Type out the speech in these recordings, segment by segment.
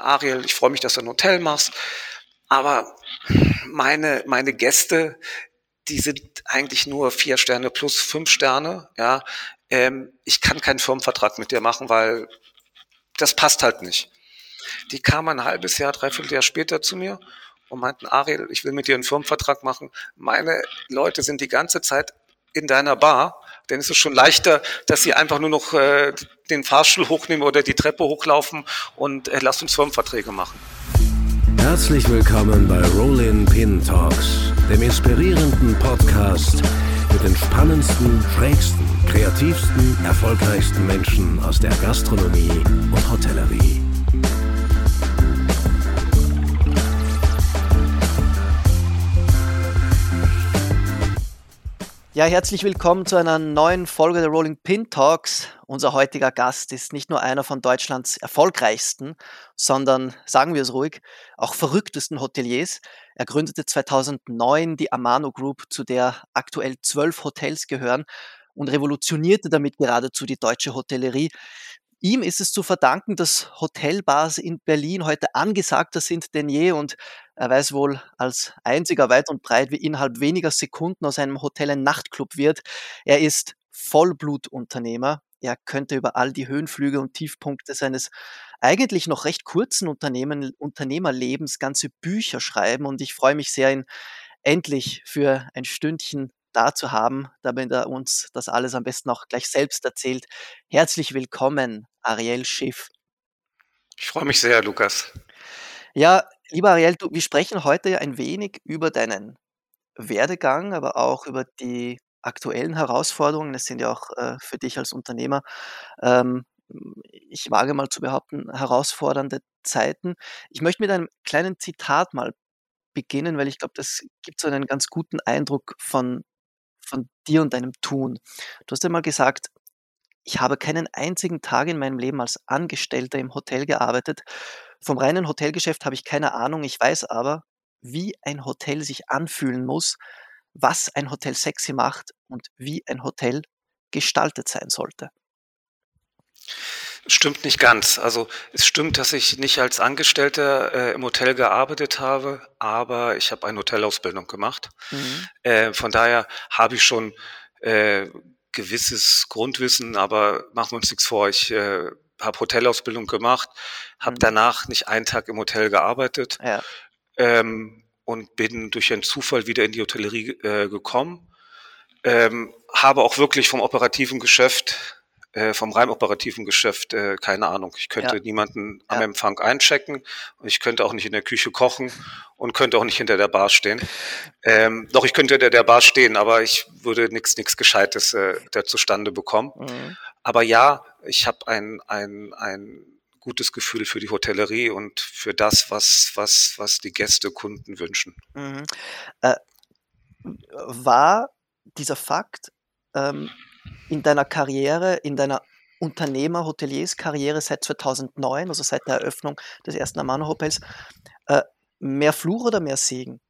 Ariel, ich freue mich, dass du ein Hotel machst. Aber meine, meine Gäste, die sind eigentlich nur vier Sterne plus fünf Sterne. Ja, ähm, ich kann keinen Firmenvertrag mit dir machen, weil das passt halt nicht. Die kamen ein halbes Jahr, dreiviertel Jahr später zu mir und meinten, Ariel, ich will mit dir einen Firmenvertrag machen. Meine Leute sind die ganze Zeit in deiner Bar, denn es ist schon leichter, dass sie einfach nur noch äh, den Fahrstuhl hochnehmen oder die Treppe hochlaufen und äh, lasst uns Firmenverträge machen. Herzlich willkommen bei Rollin Pin Talks, dem inspirierenden Podcast mit den spannendsten, schrägsten, kreativsten, erfolgreichsten Menschen aus der Gastronomie und Hotellerie. Ja, herzlich willkommen zu einer neuen Folge der Rolling Pin Talks. Unser heutiger Gast ist nicht nur einer von Deutschlands erfolgreichsten, sondern, sagen wir es ruhig, auch verrücktesten Hoteliers. Er gründete 2009 die Amano Group, zu der aktuell zwölf Hotels gehören und revolutionierte damit geradezu die deutsche Hotellerie. Ihm ist es zu verdanken, dass Hotelbars in Berlin heute angesagter sind denn je und er weiß wohl als einziger weit und breit, wie innerhalb weniger Sekunden aus einem Hotel ein Nachtclub wird. Er ist Vollblutunternehmer. Er könnte über all die Höhenflüge und Tiefpunkte seines eigentlich noch recht kurzen Unternehmen, Unternehmerlebens ganze Bücher schreiben und ich freue mich sehr, ihn endlich für ein Stündchen da zu haben, damit er uns das alles am besten auch gleich selbst erzählt. Herzlich willkommen, Ariel Schiff. Ich freue mich sehr, Lukas. Ja, lieber Ariel, du, wir sprechen heute ja ein wenig über deinen Werdegang, aber auch über die aktuellen Herausforderungen. Es sind ja auch äh, für dich als Unternehmer, ähm, ich wage mal zu behaupten, herausfordernde Zeiten. Ich möchte mit einem kleinen Zitat mal beginnen, weil ich glaube, das gibt so einen ganz guten Eindruck von, von dir und deinem Tun. Du hast ja mal gesagt, ich habe keinen einzigen Tag in meinem Leben als Angestellter im Hotel gearbeitet vom reinen Hotelgeschäft habe ich keine Ahnung. Ich weiß aber, wie ein Hotel sich anfühlen muss, was ein Hotel sexy macht und wie ein Hotel gestaltet sein sollte. Stimmt nicht ganz. Also es stimmt, dass ich nicht als Angestellter äh, im Hotel gearbeitet habe, aber ich habe eine Hotelausbildung gemacht. Mhm. Äh, von daher habe ich schon äh, gewisses Grundwissen, aber machen wir uns nichts vor. Ich äh, habe Hotelausbildung gemacht, habe mhm. danach nicht einen Tag im Hotel gearbeitet ja. ähm, und bin durch einen Zufall wieder in die Hotellerie äh, gekommen. Ähm, habe auch wirklich vom operativen Geschäft, äh, vom rein operativen Geschäft äh, keine Ahnung. Ich könnte ja. niemanden am ja. Empfang einchecken und ich könnte auch nicht in der Küche kochen und könnte auch nicht hinter der Bar stehen. Ähm, doch ich könnte hinter der Bar stehen, aber ich würde nichts nichts Gescheites äh, da zustande bekommen. Mhm. Aber ja, ich habe ein, ein, ein gutes Gefühl für die Hotellerie und für das, was, was, was die Gäste, Kunden wünschen. Mhm. Äh, war dieser Fakt ähm, in deiner Karriere, in deiner Unternehmer-Hoteliers-Karriere seit 2009, also seit der Eröffnung des ersten Amano-Hotels, äh, mehr Fluch oder mehr Segen?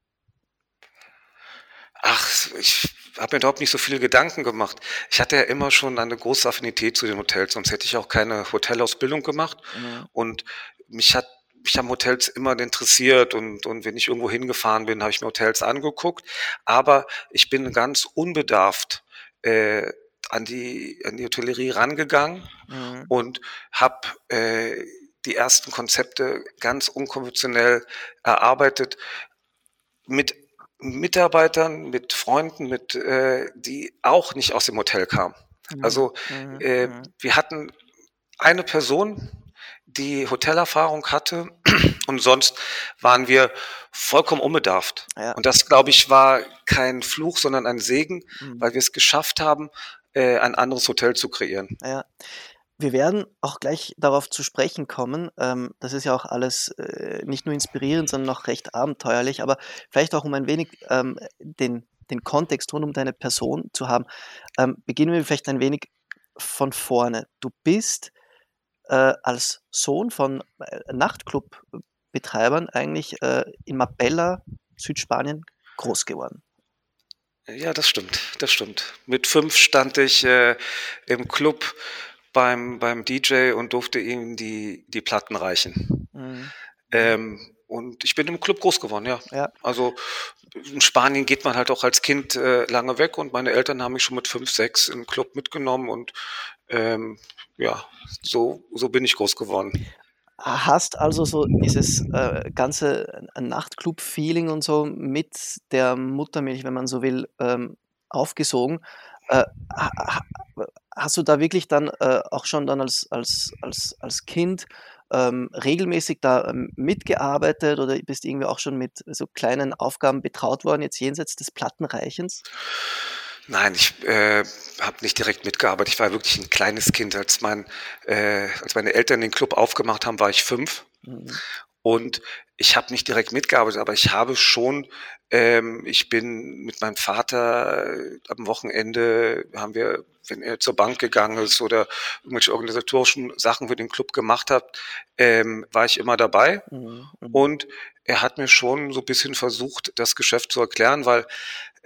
Ach, ich habe mir überhaupt nicht so viele Gedanken gemacht. Ich hatte ja immer schon eine große Affinität zu den Hotels, sonst hätte ich auch keine Hotelausbildung gemacht. Mhm. Und mich hat mich haben Hotels immer interessiert und, und wenn ich irgendwo hingefahren bin, habe ich mir Hotels angeguckt. Aber ich bin ganz unbedarft äh, an die an die Hotellerie rangegangen mhm. und habe äh, die ersten Konzepte ganz unkonventionell erarbeitet mit Mitarbeitern, mit Freunden, mit, äh, die auch nicht aus dem Hotel kamen. Mhm. Also mhm. äh, mhm. wir hatten eine Person, die Hotelerfahrung hatte und sonst waren wir vollkommen unbedarft. Ja. Und das, glaube ich, war kein Fluch, sondern ein Segen, mhm. weil wir es geschafft haben, äh, ein anderes Hotel zu kreieren. Ja. Wir werden auch gleich darauf zu sprechen kommen. Ähm, das ist ja auch alles äh, nicht nur inspirierend, sondern auch recht abenteuerlich, aber vielleicht auch um ein wenig ähm, den, den Kontext rund um deine Person zu haben, ähm, beginnen wir vielleicht ein wenig von vorne. Du bist äh, als Sohn von äh, Nachtclub-Betreibern eigentlich in Marbella, Südspanien, groß geworden. Ja, das stimmt, das stimmt. Mit fünf stand ich äh, im Club beim, beim DJ und durfte ihm die, die Platten reichen. Mhm. Ähm, und ich bin im Club groß geworden, ja. ja. Also in Spanien geht man halt auch als Kind äh, lange weg und meine Eltern haben mich schon mit fünf, sechs im Club mitgenommen und ähm, ja, so, so bin ich groß geworden. Hast also so dieses äh, ganze Nachtclub-Feeling und so mit der Muttermilch, wenn man so will, ähm, aufgesogen. Äh, hast du da wirklich dann äh, auch schon dann als, als, als, als Kind ähm, regelmäßig da ähm, mitgearbeitet oder bist irgendwie auch schon mit so kleinen Aufgaben betraut worden, jetzt jenseits des Plattenreichens? Nein, ich äh, habe nicht direkt mitgearbeitet. Ich war wirklich ein kleines Kind. Als, mein, äh, als meine Eltern den Club aufgemacht haben, war ich fünf. Mhm. Und ich habe nicht direkt mitgearbeitet, aber ich habe schon, ähm, ich bin mit meinem Vater äh, am Wochenende, haben wir, wenn er zur Bank gegangen ist oder irgendwelche organisatorischen Sachen für den Club gemacht hat, ähm, war ich immer dabei. Mhm. mhm. Und er hat mir schon so ein bisschen versucht, das Geschäft zu erklären, weil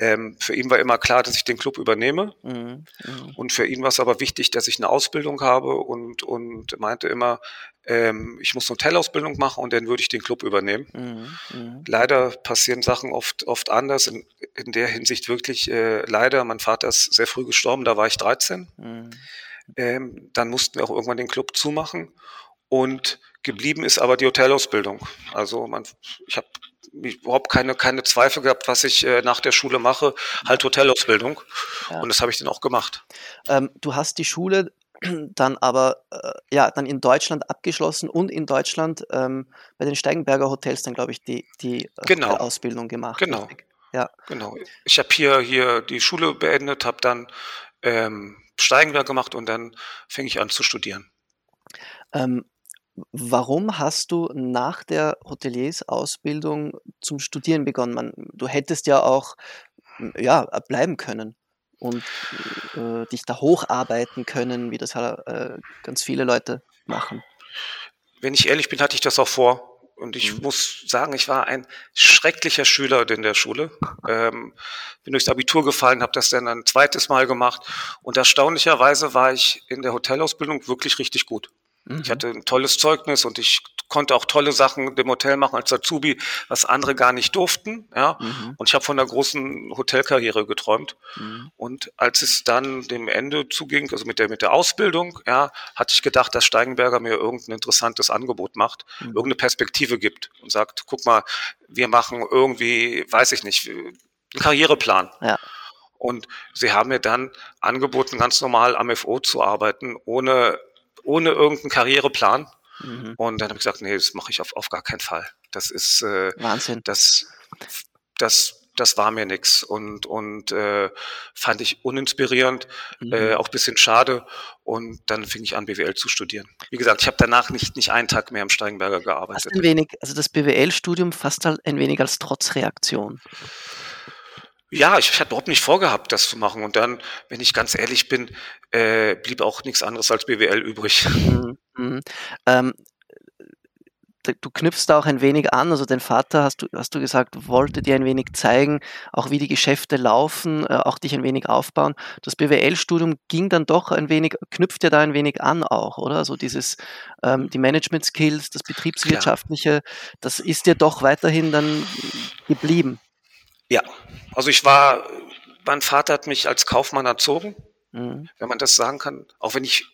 ähm, für ihn war immer klar, dass ich den Club übernehme. Mhm, mh. Und für ihn war es aber wichtig, dass ich eine Ausbildung habe und, und meinte immer, ähm, ich muss eine Hotelausbildung machen und dann würde ich den Club übernehmen. Mhm, mh. Leider passieren Sachen oft, oft anders. In, in der Hinsicht wirklich äh, leider. Mein Vater ist sehr früh gestorben, da war ich 13. Mhm. Ähm, dann mussten wir auch irgendwann den Club zumachen. Und geblieben ist aber die Hotelausbildung. Also man, ich habe überhaupt keine, keine Zweifel gehabt, was ich äh, nach der Schule mache, halt Hotelausbildung. Ja. Und das habe ich dann auch gemacht. Ähm, du hast die Schule dann aber äh, ja dann in Deutschland abgeschlossen und in Deutschland ähm, bei den Steigenberger Hotels dann glaube ich die die äh, genau. Ausbildung gemacht. Genau. Richtig? Ja. Genau. Ich habe hier hier die Schule beendet, habe dann ähm, Steigenberg gemacht und dann fing ich an zu studieren. Ähm, Warum hast du nach der Hoteliersausbildung zum Studieren begonnen? Man, du hättest ja auch ja, bleiben können und äh, dich da hocharbeiten können, wie das äh, ganz viele Leute machen. Wenn ich ehrlich bin, hatte ich das auch vor. Und ich mhm. muss sagen, ich war ein schrecklicher Schüler in der Schule. Ähm, bin durchs Abitur gefallen, habe das dann ein zweites Mal gemacht. Und erstaunlicherweise war ich in der Hotelausbildung wirklich richtig gut. Mhm. Ich hatte ein tolles Zeugnis und ich konnte auch tolle Sachen im Hotel machen als Azubi, was andere gar nicht durften. Ja? Mhm. Und ich habe von einer großen Hotelkarriere geträumt. Mhm. Und als es dann dem Ende zuging, also mit der, mit der Ausbildung, ja, hatte ich gedacht, dass Steigenberger mir irgendein interessantes Angebot macht, mhm. irgendeine Perspektive gibt und sagt, guck mal, wir machen irgendwie, weiß ich nicht, einen Karriereplan. Ja. Und sie haben mir dann angeboten, ganz normal am FO zu arbeiten, ohne ohne irgendeinen Karriereplan. Mhm. Und dann habe ich gesagt, nee, das mache ich auf, auf gar keinen Fall. Das ist äh, Wahnsinn. Das, das, das war mir nix und und äh, fand ich uninspirierend, mhm. äh, auch bisschen schade. Und dann fing ich an, BWL zu studieren. Wie gesagt, ich habe danach nicht nicht einen Tag mehr im Steigenberger gearbeitet. Fast ein wenig, also das BWL-Studium fast ein wenig als Trotzreaktion. Ja, ich, ich hatte überhaupt nicht vorgehabt, das zu machen. Und dann, wenn ich ganz ehrlich bin, äh, blieb auch nichts anderes als BWL übrig. Mhm. Mhm. Ähm, du knüpfst da auch ein wenig an, also dein Vater, hast du, hast du gesagt, wollte dir ein wenig zeigen, auch wie die Geschäfte laufen, äh, auch dich ein wenig aufbauen. Das BWL-Studium ging dann doch ein wenig, knüpft ja da ein wenig an auch, oder? Also dieses, ähm, die Management-Skills, das Betriebswirtschaftliche, Klar. das ist dir doch weiterhin dann geblieben. Ja, also ich war, mein Vater hat mich als Kaufmann erzogen, mhm. wenn man das sagen kann, auch wenn ich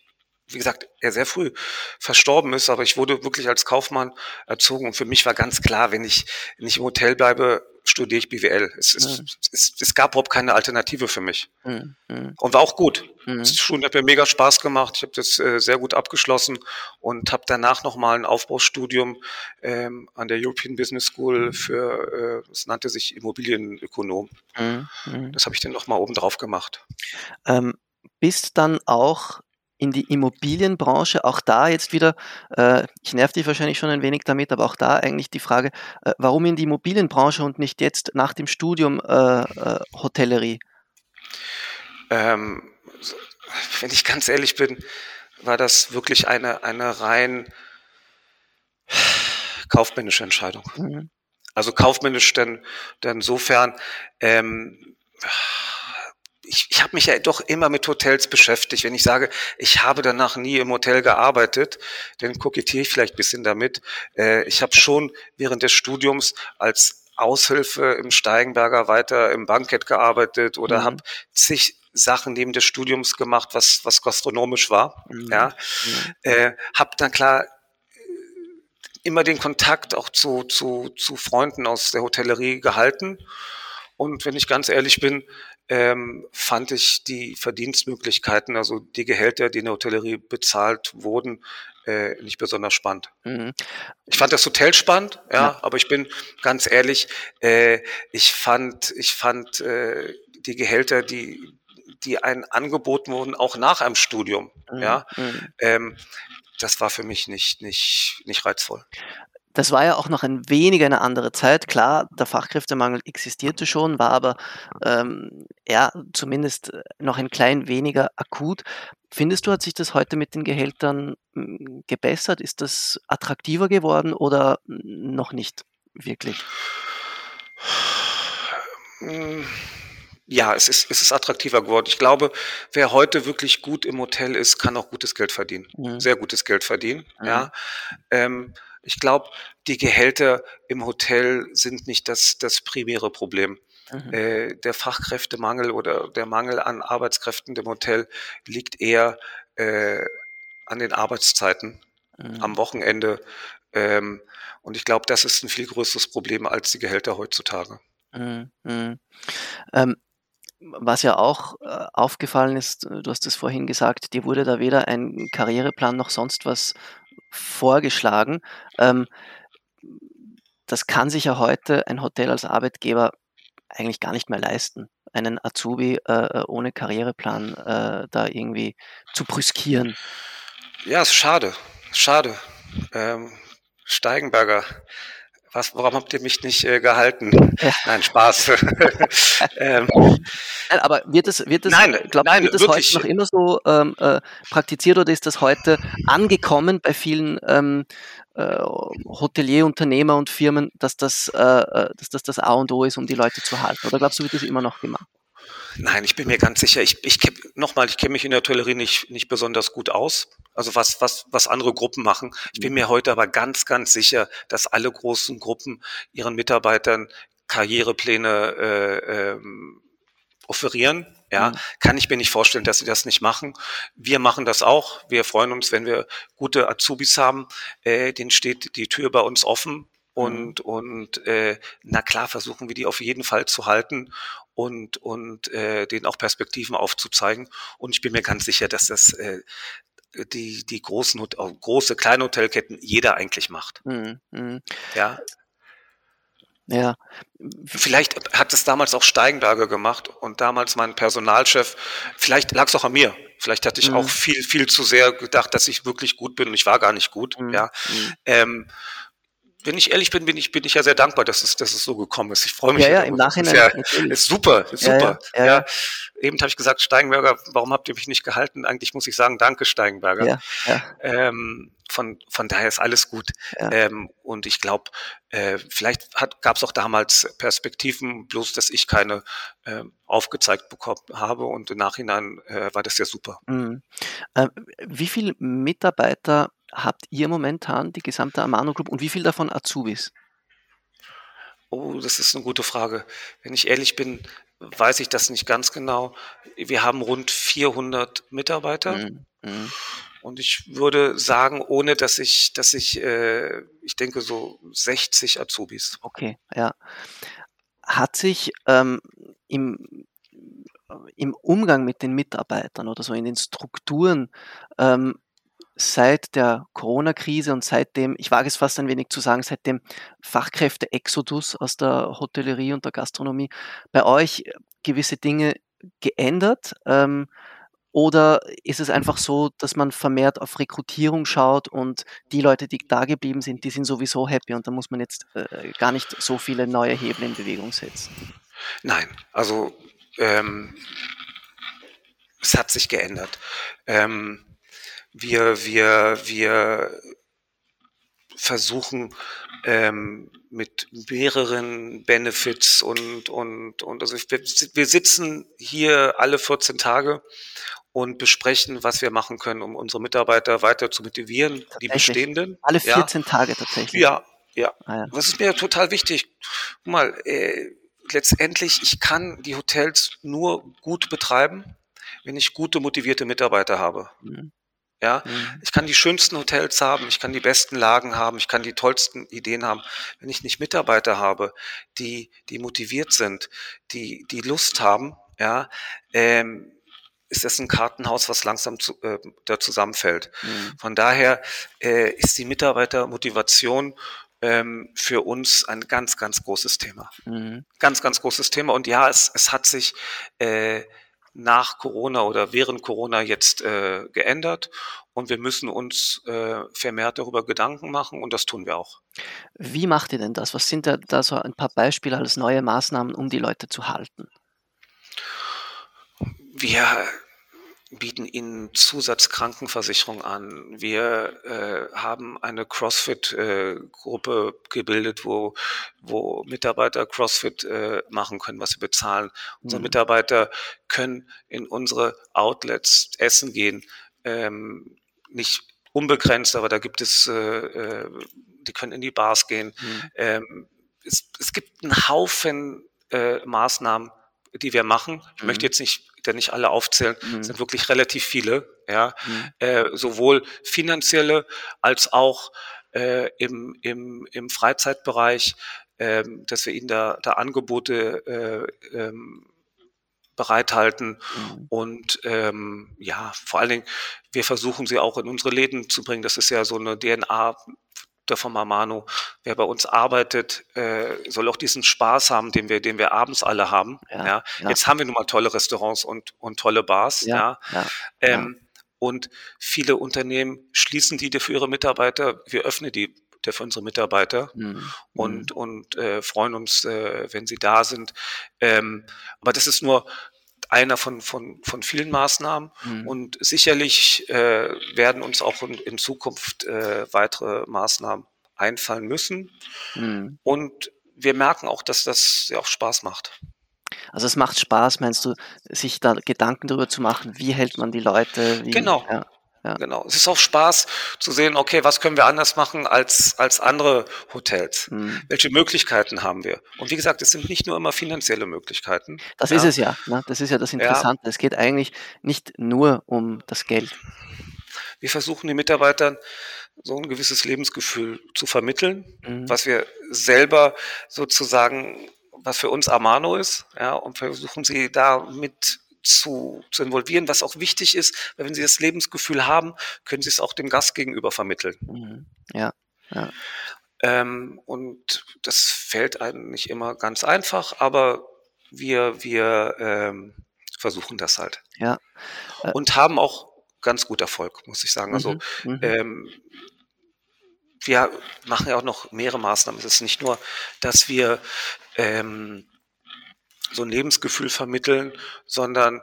wie gesagt, er sehr früh verstorben ist, aber ich wurde wirklich als Kaufmann erzogen und für mich war ganz klar, wenn ich nicht im Hotel bleibe, studiere ich BWL. Es, es, mhm. es, es, gab überhaupt keine Alternative für mich. Mhm. Und war auch gut. Mhm. Das Studium hat mir mega Spaß gemacht. Ich habe das äh, sehr gut abgeschlossen und habe danach nochmal ein Aufbaustudium ähm, an der European Business School für, äh, es nannte sich Immobilienökonom. Mhm. Mhm. Das habe ich dann nochmal oben drauf gemacht. Ähm, bist dann auch in die Immobilienbranche. Auch da jetzt wieder, äh, ich nerv dich wahrscheinlich schon ein wenig damit, aber auch da eigentlich die Frage, äh, warum in die Immobilienbranche und nicht jetzt nach dem Studium äh, äh Hotellerie? Ähm, wenn ich ganz ehrlich bin, war das wirklich eine, eine rein kaufmännische Entscheidung. Mhm. Also kaufmännisch denn, denn insofern, ähm, ich, ich habe mich ja doch immer mit Hotels beschäftigt. Wenn ich sage, ich habe danach nie im Hotel gearbeitet, dann kokettiere ich vielleicht bisschen damit. Äh, ich habe schon während des Studiums als Aushilfe im Steigenberger weiter im Bankett gearbeitet oder mhm. habe zig Sachen neben des Studiums gemacht, was, was gastronomisch war. Mhm. Ja. Mhm. Äh, habe dann klar immer den Kontakt auch zu, zu, zu Freunden aus der Hotellerie gehalten. Und wenn ich ganz ehrlich bin, ähm, fand ich die Verdienstmöglichkeiten, also die Gehälter, die in der Hotellerie bezahlt wurden, äh, nicht besonders spannend. Mhm. Ich fand das Hotel spannend, ja, ja. aber ich bin ganz ehrlich, äh, ich fand, ich fand äh, die Gehälter, die, die einen angeboten wurden, auch nach einem Studium, mhm. ja, mhm. ähm, das war für mich nicht, nicht, nicht reizvoll. Das war ja auch noch ein wenig eine andere Zeit. Klar, der Fachkräftemangel existierte schon, war aber ähm, ja zumindest noch ein klein weniger akut. Findest du, hat sich das heute mit den Gehältern hm, gebessert? Ist das attraktiver geworden oder noch nicht wirklich? Ja, es ist, es ist attraktiver geworden. Ich glaube, wer heute wirklich gut im Hotel ist, kann auch gutes Geld verdienen. Mhm. Sehr gutes Geld verdienen. Mhm. Ja. Ähm, ich glaube, die Gehälter im Hotel sind nicht das, das primäre Problem. Mhm. Äh, der Fachkräftemangel oder der Mangel an Arbeitskräften im Hotel liegt eher äh, an den Arbeitszeiten mhm. am Wochenende. Ähm, und ich glaube, das ist ein viel größeres Problem als die Gehälter heutzutage. Mhm. mhm. Ähm, was ja auch äh, aufgefallen ist, du hast es vorhin gesagt, dir wurde da weder ein Karriereplan noch sonst was vorgeschlagen. Ähm, das kann sich ja heute ein Hotel als Arbeitgeber eigentlich gar nicht mehr leisten, einen Azubi äh, äh ohne Karriereplan äh, da irgendwie zu brüskieren. Ja, ist schade. Schade. Ähm, Steigenberger was, warum habt ihr mich nicht äh, gehalten? Ja. Nein, Spaß. ähm, nein, aber wird das, wird das, nein, glaub, nein, wird wirklich. heute noch immer so ähm, äh, praktiziert oder ist das heute angekommen bei vielen ähm, äh, Hotelierunternehmer und Firmen, dass das, äh, äh, dass das das A und O ist, um die Leute zu halten? Oder glaubst du, wird das immer noch gemacht? Nein, ich bin mir ganz sicher. Ich, ich nochmal, ich kenne mich in der Hotellerie nicht, nicht besonders gut aus. Also was, was, was andere Gruppen machen. Ich bin mir heute aber ganz, ganz sicher, dass alle großen Gruppen ihren Mitarbeitern Karrierepläne äh, ähm, offerieren. Ja, mhm. kann ich mir nicht vorstellen, dass sie das nicht machen. Wir machen das auch. Wir freuen uns, wenn wir gute Azubis haben. Äh, denen steht die Tür bei uns offen. Und, mhm. und äh, na klar, versuchen wir die auf jeden Fall zu halten und, und äh, denen auch Perspektiven aufzuzeigen. Und ich bin mir ganz sicher, dass das äh, die, die großen, große, kleine Hotelketten jeder eigentlich macht. Mhm. mhm. Ja. Ja. Vielleicht hat es damals auch Steigenberger gemacht und damals mein Personalchef, vielleicht lag es auch an mir. Vielleicht hatte ich mhm. auch viel, viel zu sehr gedacht, dass ich wirklich gut bin und ich war gar nicht gut. Mhm. Ja. Mhm. Ähm, wenn ich ehrlich bin, bin ich, bin ich ja sehr dankbar, dass es, dass es so gekommen ist. Ich freue mich. Ja, ja, im Nachhinein. Ist, ja, ist super, ist ja, super. Ja, ja, Eben habe ich gesagt, Steigenberger, warum habt ihr mich nicht gehalten? Eigentlich muss ich sagen, danke Steigenberger. Ja, ja. Ähm, von, von daher ist alles gut. Ähm, und ich glaube, äh, vielleicht gab es auch damals Perspektiven, bloß dass ich keine äh, aufgezeigt bekommen habe und im Nachhinein äh, war das ja super. Mhm. Äh, wie viele Mitarbeiter habt ihr momentan, die gesamte Amano Group, und wie viel davon Azubis? Oh, das ist eine gute Frage. Wenn ich ehrlich bin, weiß ich das nicht ganz genau. Wir haben rund 400 Mitarbeiter. Mhm. Mhm. Und ich würde sagen, ohne dass ich, dass ich, äh, ich denke so 60 Azubis. Okay, ja. Hat sich ähm, im, im Umgang mit den Mitarbeitern oder so in den Strukturen ähm, seit der Corona-Krise und seitdem, ich wage es fast ein wenig zu sagen, seit dem Fachkräfte-Exodus aus der Hotellerie und der Gastronomie bei euch gewisse Dinge geändert? Ähm, oder ist es einfach so, dass man vermehrt auf Rekrutierung schaut und die Leute, die da geblieben sind, die sind sowieso happy und da muss man jetzt äh, gar nicht so viele neue Hebel in Bewegung setzen? Nein, also ähm, es hat sich geändert. Ähm, wir, wir, wir versuchen ähm, mit mehreren Benefits und und und also wir, wir sitzen hier alle 14 Tage und besprechen, was wir machen können, um unsere Mitarbeiter weiter zu motivieren, die bestehenden. Alle 14 ja. Tage tatsächlich. Ja, ja. Ah, ja. Das ist mir total wichtig. Guck mal, äh, letztendlich, ich kann die Hotels nur gut betreiben, wenn ich gute, motivierte Mitarbeiter habe. Mhm. Ja, mhm. ich kann die schönsten Hotels haben, ich kann die besten Lagen haben, ich kann die tollsten Ideen haben. Wenn ich nicht Mitarbeiter habe, die, die motiviert sind, die, die Lust haben, ja, ähm, ist das ein Kartenhaus, was langsam zu, äh, da zusammenfällt. Mhm. Von daher äh, ist die Mitarbeitermotivation ähm, für uns ein ganz, ganz großes Thema. Mhm. Ganz, ganz großes Thema. Und ja, es, es hat sich äh, nach Corona oder während Corona jetzt äh, geändert und wir müssen uns äh, vermehrt darüber Gedanken machen und das tun wir auch. Wie macht ihr denn das? Was sind da, da so ein paar Beispiele als neue Maßnahmen, um die Leute zu halten? Wir bieten ihnen Zusatzkrankenversicherung an. Wir äh, haben eine CrossFit-Gruppe äh, gebildet, wo, wo Mitarbeiter CrossFit äh, machen können, was sie bezahlen. Unsere mhm. Mitarbeiter können in unsere Outlets essen gehen. Ähm, nicht unbegrenzt, aber da gibt es, äh, äh, die können in die Bars gehen. Mhm. Ähm, es, es gibt einen Haufen äh, Maßnahmen, die wir machen. Ich mhm. möchte jetzt nicht ja nicht alle aufzählen, mhm. sind wirklich relativ viele, ja, mhm. äh, sowohl finanzielle als auch äh, im, im, im Freizeitbereich, äh, dass wir ihnen da, da Angebote äh, ähm, bereithalten mhm. und ähm, ja, vor allen Dingen, wir versuchen sie auch in unsere Läden zu bringen. Das ist ja so eine DNA der von Mamano, wer bei uns arbeitet, äh, soll auch diesen Spaß haben, den wir, den wir abends alle haben. Ja, ja. ja. Jetzt haben wir nun mal tolle Restaurants und, und tolle Bars. Ja. Ähm, und viele Unternehmen schließen die für ihre Mitarbeiter. Wir öffnen die für unsere Mitarbeiter mhm. und, mhm. und äh, freuen uns, äh, wenn sie da sind. Ähm, aber das ist nur einer von, von, von vielen Maßnahmen mhm. und sicherlich äh, werden uns auch in, in Zukunft äh, weitere Maßnahmen einfallen müssen. Mhm. Und wir merken auch, dass das ja auch Spaß macht. Also es macht Spaß, meinst du, sich da Gedanken darüber zu machen, wie hält man die Leute? Wie, genau. Ja. Ja. Genau. Es ist auch Spaß zu sehen, okay, was können wir anders machen als, als andere Hotels? Mhm. Welche Möglichkeiten haben wir? Und wie gesagt, es sind nicht nur immer finanzielle Möglichkeiten. Das ja. ist es ja. Ne? Das ist ja das Interessante. Ja. Es geht eigentlich nicht nur um das Geld. Wir versuchen den Mitarbeitern so ein gewisses Lebensgefühl zu vermitteln, mhm. was wir selber sozusagen, was für uns Amano ist, ja, und versuchen sie da mit zu, zu involvieren, was auch wichtig ist, weil wenn sie das Lebensgefühl haben, können sie es auch dem Gast gegenüber vermitteln. Mhm. Ja. ja. Ähm, und das fällt einem nicht immer ganz einfach, aber wir, wir ähm, versuchen das halt. Ja. Äh, und haben auch ganz gut Erfolg, muss ich sagen. Also mhm. mhm. ähm, wir machen ja auch noch mehrere Maßnahmen. Es ist nicht nur, dass wir ähm, so ein Lebensgefühl vermitteln, sondern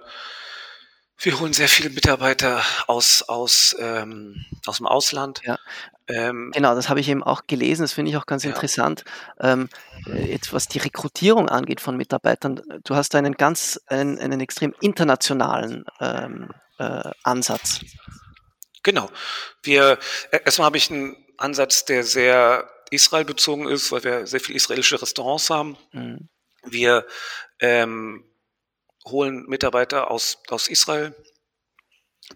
wir holen sehr viele Mitarbeiter aus, aus, ähm, aus dem Ausland. Ja. Ähm, genau, das habe ich eben auch gelesen, das finde ich auch ganz ja. interessant. Ähm, jetzt was die Rekrutierung angeht von Mitarbeitern, du hast einen ganz, einen, einen extrem internationalen ähm, äh, Ansatz. Genau. Wir, äh, erstmal habe ich einen Ansatz, der sehr Israel bezogen ist, weil wir sehr viele israelische Restaurants haben. Mhm. Wir ähm, holen Mitarbeiter aus, aus Israel,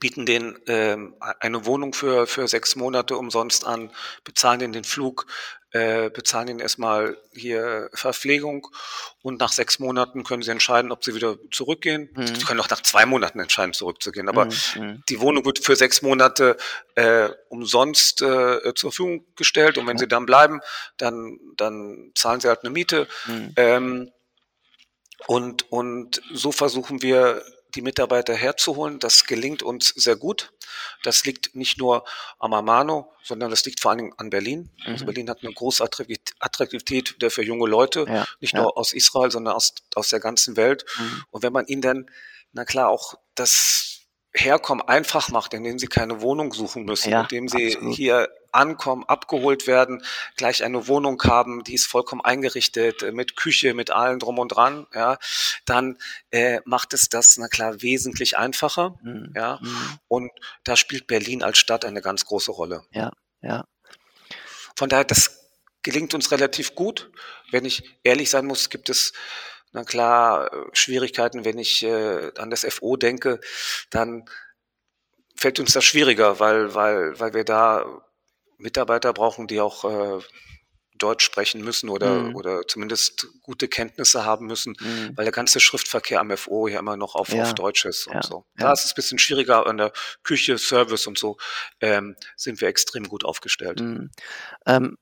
bieten denen ähm, eine Wohnung für, für sechs Monate umsonst an, bezahlen denen den Flug, äh, bezahlen ihnen erstmal hier Verpflegung und nach sechs Monaten können sie entscheiden, ob sie wieder zurückgehen. Mhm. Sie können auch nach zwei Monaten entscheiden, zurückzugehen. Aber mhm. mhm. die Wohnung wird für sechs Monate äh, umsonst äh, zur Verfügung gestellt und wenn sie dann bleiben, dann, dann zahlen sie halt eine Miete. Mhm. Ähm, und, und so versuchen wir, die Mitarbeiter herzuholen. Das gelingt uns sehr gut. Das liegt nicht nur am Amano, sondern das liegt vor allen Dingen an Berlin. Also mhm. Also Berlin hat eine große Attraktivität für junge Leute, ja, nicht ja. nur aus Israel, sondern aus, aus der ganzen Welt. Mhm. Und wenn man ihnen dann, na klar, auch das Herkommen einfach macht, indem sie keine Wohnung suchen müssen, ja, indem sie absolut. hier ankommen, abgeholt werden, gleich eine Wohnung haben, die ist vollkommen eingerichtet, äh, mit Küche, mit allem drum und dran, ja, dann äh, macht es das, na klar, wesentlich einfacher. Mhm. Ja. Mhm. Und da spielt Berlin als Stadt eine ganz große Rolle. Ja, ja. Von daher, das gelingt uns relativ gut. Wenn ich ehrlich sein muss, gibt es na klar Schwierigkeiten, wenn ich äh, an das FO denke, dann fällt uns das schwieriger, weil, weil, weil wir da Mitarbeiter brauchen, die auch äh, Deutsch sprechen müssen oder, mhm. oder zumindest gute Kenntnisse haben müssen, mhm. weil der ganze Schriftverkehr am FO ja immer noch auf, ja. auf Deutsch ist und ja. so. Da ja. ist es ein bisschen schwieriger an der Küche, Service und so ähm, sind wir extrem gut aufgestellt. Mhm. Ähm,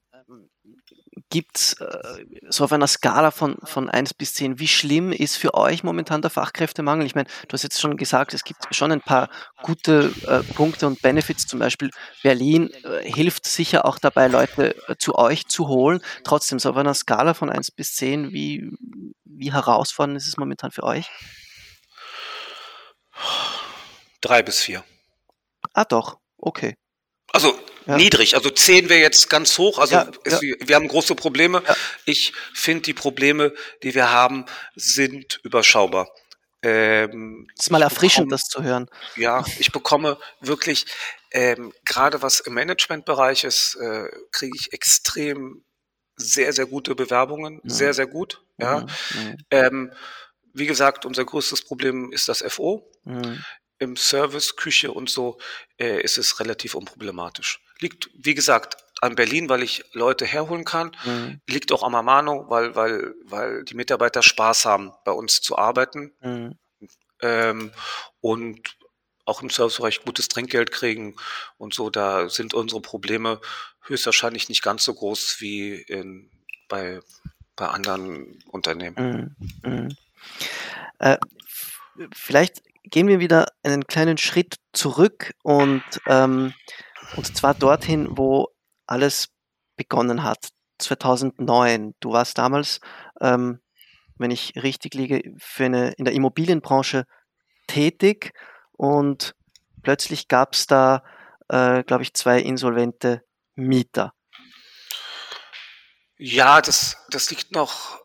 gibt es äh, so auf einer Skala von, von 1 bis 10, wie schlimm ist für euch momentan der Fachkräftemangel? Ich meine, du hast jetzt schon gesagt, es gibt schon ein paar gute äh, Punkte und Benefits, zum Beispiel Berlin äh, hilft sicher auch dabei, Leute äh, zu euch zu holen. Trotzdem, so auf einer Skala von 1 bis 10, wie, wie herausfordernd ist es momentan für euch? Drei bis vier. Ah, doch, okay. Also ja. niedrig. Also 10 wäre jetzt ganz hoch. Also ja, es, ja. wir haben große Probleme. Ich finde, die Probleme, die wir haben, sind überschaubar. Ähm, ist mal erfrischend, bekomme, das zu hören. Ja, ich bekomme wirklich, ähm, gerade was im Managementbereich ist, äh, kriege ich extrem sehr, sehr gute Bewerbungen. Sehr, sehr gut. Ja. Mhm. mhm. Ähm, wie gesagt, unser größtes Problem ist das FO. Mhm im Service, Küche und so äh, ist es relativ unproblematisch. Liegt, wie gesagt, an Berlin, weil ich Leute herholen kann. Mhm. Liegt auch am Amano, weil, weil, weil die Mitarbeiter Spaß haben, bei uns zu arbeiten. Mhm. Ähm, und auch im Servicebereich gutes Trinkgeld kriegen und so. Da sind unsere Probleme höchstwahrscheinlich nicht ganz so groß wie in, bei, bei anderen Unternehmen. Mhm. mhm. Äh, vielleicht gehen wir wieder einen kleinen Schritt zurück und, ähm, und zwar dorthin, wo alles begonnen hat, 2009. Du warst damals, ähm, wenn ich richtig liege, für eine, in der Immobilienbranche tätig und plötzlich gab es da, äh, glaube ich, zwei insolvente Mieter. Ja, das, das liegt noch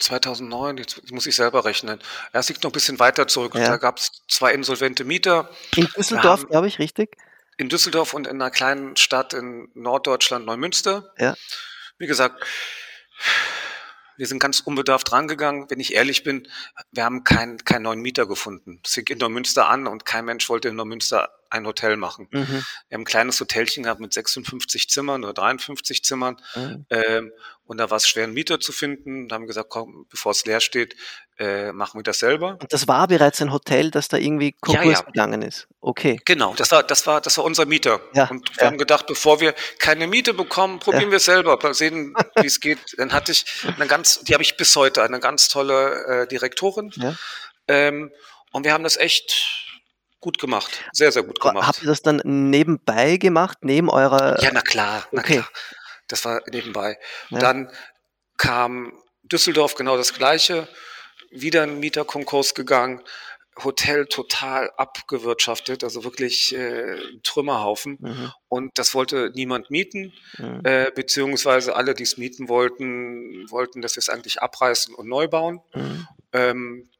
2009, jetzt muss ich selber rechnen. Ja, es liegt noch ein bisschen weiter zurück. Ja. Da gab es zwei insolvente Mieter. In Düsseldorf, glaube ich, richtig? In Düsseldorf und in einer kleinen Stadt in Norddeutschland, Neumünster. Ja. Wie gesagt, wir sind ganz unbedarft rangegangen. Wenn ich ehrlich bin, wir haben keinen keinen neuen Mieter gefunden. Es fing in Neumünster an und kein Mensch wollte in Neumünster ein Hotel machen. Mhm. Wir haben ein kleines Hotelchen gehabt mit 56 Zimmern oder 53 Zimmern. Mhm. Ähm, und da war es schwer, einen Mieter zu finden. Da haben wir gesagt, komm, bevor es leer steht, äh, machen wir das selber. Und das war bereits ein Hotel, das da irgendwie Konkurs ja, ja. gegangen ist. Okay. Genau, das war, das war, das war unser Mieter. Ja, und wir ja. haben gedacht, bevor wir keine Miete bekommen, probieren wir es selber, mal sehen, wie es geht. Dann hatte ich eine ganz, die habe ich bis heute, eine ganz tolle äh, Direktorin. Ja. Ähm, und wir haben das echt gut gemacht. Sehr, sehr gut gemacht. Habt ihr das dann nebenbei gemacht, neben eurer. Ja, na klar, na okay. klar. Das war nebenbei. Ja. Dann kam Düsseldorf genau das Gleiche. Wieder ein Mieterkonkurs gegangen. Hotel total abgewirtschaftet, also wirklich äh, Trümmerhaufen. Mhm. Und das wollte niemand mieten, mhm. äh, beziehungsweise alle, die es mieten wollten, wollten, dass wir es eigentlich abreißen und neu bauen. Mhm. Ähm,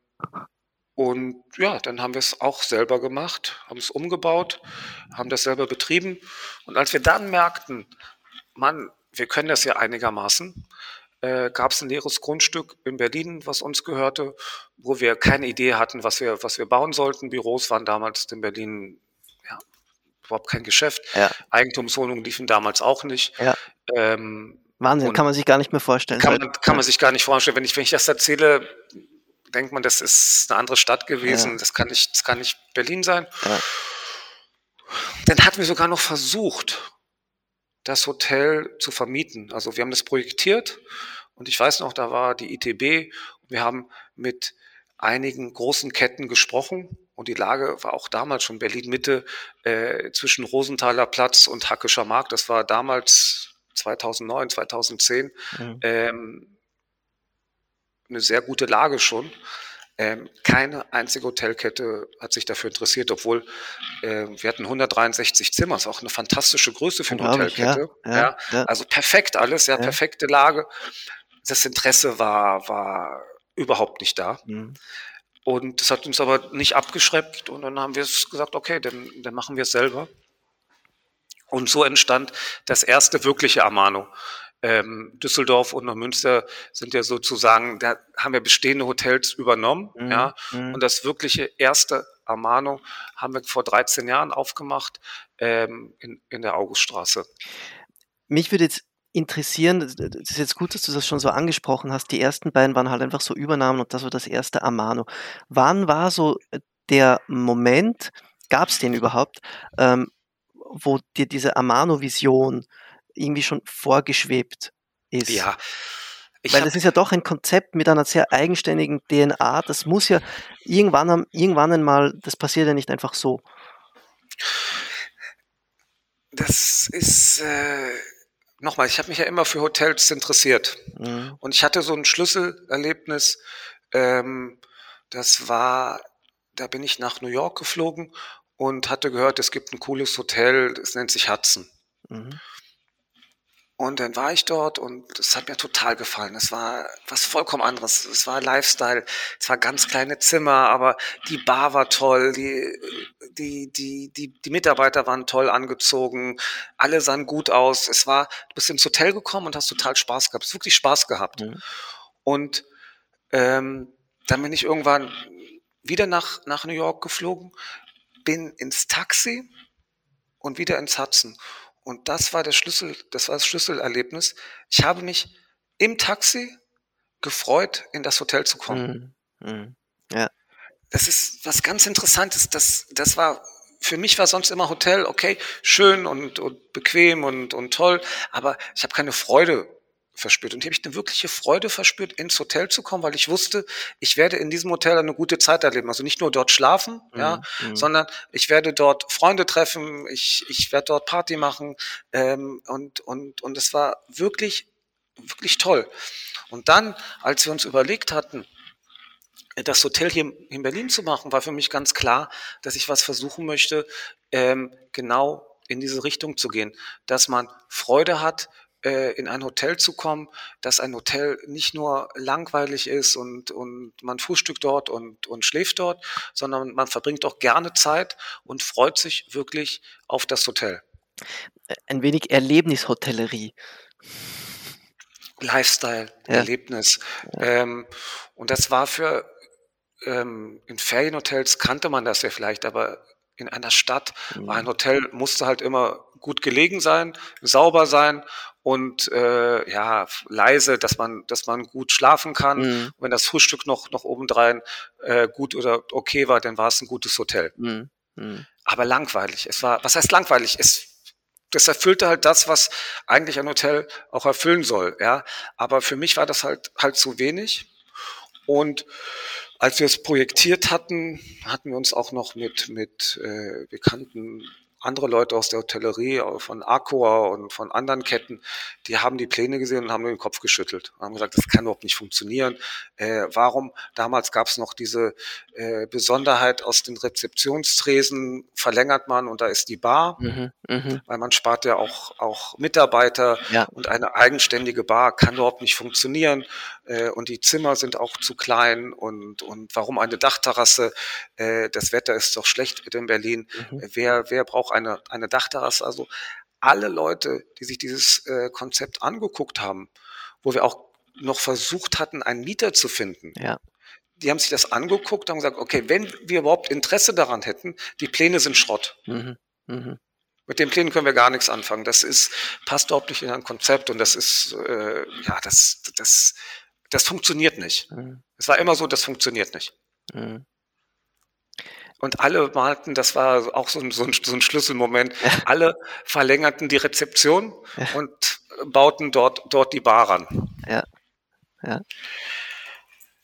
und ja, dann haben wir es auch selber gemacht, haben es umgebaut, haben das selber betrieben. Und als wir dann merkten, Mann, wir können das ja einigermaßen, äh, gab es ein leeres Grundstück in Berlin, was uns gehörte, wo wir keine Idee hatten, was wir, was wir bauen sollten. Büros waren damals in Berlin ja, überhaupt kein Geschäft. Ja. Eigentumswohnungen liefen damals auch nicht. Ja. Ähm, Wahnsinn, kann man sich gar nicht mehr vorstellen. Kann man, kann man sich gar nicht vorstellen. Wenn ich, wenn ich das erzähle, denkt man, das ist eine andere Stadt gewesen, ja. das, kann nicht, das kann nicht Berlin sein. Ja. Dann hatten wir sogar noch versucht, das Hotel zu vermieten. Also wir haben das projektiert und ich weiß noch, da war die ITB und wir haben mit einigen großen Ketten gesprochen und die Lage war auch damals schon Berlin Mitte äh, zwischen Rosenthaler Platz und Hackischer Markt. Das war damals 2009, 2010. Mhm. Ähm, eine sehr gute Lage schon. Ähm, keine einzige Hotelkette hat sich dafür interessiert, obwohl äh, wir hatten 163 Zimmer, ist auch eine fantastische Größe für eine Hotelkette. Ja, ja, ja, Also perfekt alles, ja, perfekte Lage. Das Interesse war, war überhaupt nicht da. Mhm. Und das hat uns aber nicht abgeschreckt und dann haben wir es gesagt, okay, dann, dann machen wir es selber. Und so entstand das erste wirkliche Amano ähm, Düsseldorf und Münster sind ja sozusagen, da haben wir bestehende Hotels übernommen, mhm. ja. Mhm. Und das wirkliche erste Amano haben wir vor 13 Jahren aufgemacht ähm, in, in der Auguststraße. Mich würde jetzt interessieren, das ist jetzt gut, dass du das schon so angesprochen hast. Die ersten beiden waren halt einfach so Übernahmen und das war das erste Amano. Wann war so der Moment, gab es den überhaupt, ähm, wo dir diese Amano-Vision irgendwie schon vorgeschwebt ist. Ja. Weil das ist ja doch ein Konzept mit einer sehr eigenständigen DNA. Das muss ja irgendwann, irgendwann einmal, das passiert ja nicht einfach so. Das ist, äh, nochmal, ich habe mich ja immer für Hotels interessiert. Mhm. Und ich hatte so ein Schlüsselerlebnis, ähm, das war, da bin ich nach New York geflogen und hatte gehört, es gibt ein cooles Hotel, das nennt sich Hudson. Mhm. Und dann war ich dort und es hat mir total gefallen. Es war was vollkommen anderes. Es war Lifestyle. Es war ganz kleine Zimmer, aber die Bar war toll. Die, die, die, die, die Mitarbeiter waren toll angezogen. Alle sahen gut aus. Es war, du bist ins Hotel gekommen und hast total Spaß gehabt. Es hat wirklich Spaß gehabt. Mhm. Und ähm, dann bin ich irgendwann wieder nach, nach New York geflogen, bin ins Taxi und wieder ins Hudson. Und das war der Schlüssel, das war das Schlüsselerlebnis. Ich habe mich im Taxi gefreut, in das Hotel zu kommen. Mhm. Mhm. Ja. Das ist was ganz Interessantes. Das, das war, für mich war sonst immer Hotel, okay, schön und, und bequem und, und toll, aber ich habe keine Freude verspürt. Und hier habe ich eine wirkliche Freude verspürt, ins Hotel zu kommen, weil ich wusste, ich werde in diesem Hotel eine gute Zeit erleben. Also nicht nur dort schlafen, mhm. ja, mhm. sondern ich werde dort Freunde treffen, ich, ich werde dort Party machen. Ähm, und, und, und es war wirklich, wirklich toll. Und dann, als wir uns überlegt hatten, das Hotel hier in Berlin zu machen, war für mich ganz klar, dass ich was versuchen möchte, ähm, genau in diese Richtung zu gehen, dass man Freude hat, äh, in ein Hotel zu kommen, dass ein Hotel nicht nur langweilig ist und, und man frühstückt dort und, und schläft dort, sondern man verbringt auch gerne Zeit und freut sich wirklich auf das Hotel. Ein wenig Erlebnishotellerie. Lifestyle, ja. Erlebnis. Ja. Ähm, und das war für ähm, in Ferienhotels kannte man das ja vielleicht, aber in einer Stadt mhm. war ein Hotel, musste halt immer gut gelegen sein, sauber sein und äh, ja leise, dass man, dass man gut schlafen kann. Mhm. wenn das Frühstück noch noch obendrein äh, gut oder okay war, dann war es ein gutes Hotel. Mhm. Mhm. Aber langweilig. Es war, was heißt langweilig? Es das erfüllte halt das, was eigentlich ein Hotel auch erfüllen soll, ja. Aber für mich war das halt halt zu wenig. Und als wir es projektiert hatten, hatten wir uns auch noch mit mit äh, bekannten andere Leute aus der Hotellerie, von Accor und von anderen Ketten, die haben die Pläne gesehen und haben den Kopf geschüttelt. Und haben gesagt, das kann überhaupt nicht funktionieren. Äh, warum? Damals gab es noch diese äh, Besonderheit aus den Rezeptionstresen, verlängert man und da ist die Bar, mhm, mh. weil man spart ja auch, auch Mitarbeiter ja. und eine eigenständige Bar kann überhaupt nicht funktionieren äh, und die Zimmer sind auch zu klein und, und warum eine Dachterrasse? Äh, das Wetter ist doch schlecht in Berlin. Mhm. Wer, wer braucht eine, eine Dachterrasse. Also alle Leute, die sich dieses äh, Konzept angeguckt haben, wo wir auch noch versucht hatten, einen Mieter zu finden, ja. die haben sich das angeguckt und gesagt, okay, wenn wir überhaupt Interesse daran hätten, die Pläne sind Schrott. Mhm. Mhm. Mit den Plänen können wir gar nichts anfangen. Das ist, passt überhaupt nicht in ein Konzept und das ist, äh, ja, das, das, das funktioniert nicht. Mhm. Es war immer so, das funktioniert nicht. Mhm. Und alle malten, das war auch so ein, so ein, so ein Schlüsselmoment, ja. alle verlängerten die Rezeption ja. und bauten dort, dort die Bar ran. Ja. Ja.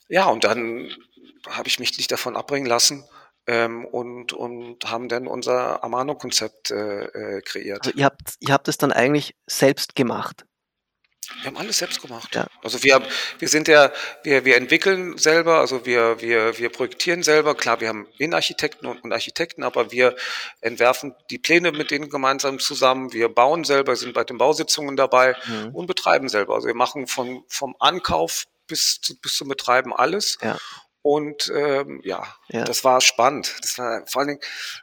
Ja, und dann habe ich mich nicht davon abbringen lassen ähm, und, und haben dann unser Amano-Konzept äh, äh, kreiert. Also ihr habt, ihr habt es dann eigentlich selbst gemacht? Wir haben alles selbst gemacht. Ja. Also wir, wir sind ja, wir, wir entwickeln selber, also wir, wir, wir projektieren selber. Klar, wir haben Innenarchitekten und Architekten, aber wir entwerfen die Pläne mit denen gemeinsam zusammen. Wir bauen selber, sind bei den Bausitzungen dabei mhm. und betreiben selber. Also wir machen von, vom Ankauf bis, zu, bis zum Betreiben alles. Ja. Und ähm, ja, ja, das war spannend. Das war vor allen Dingen,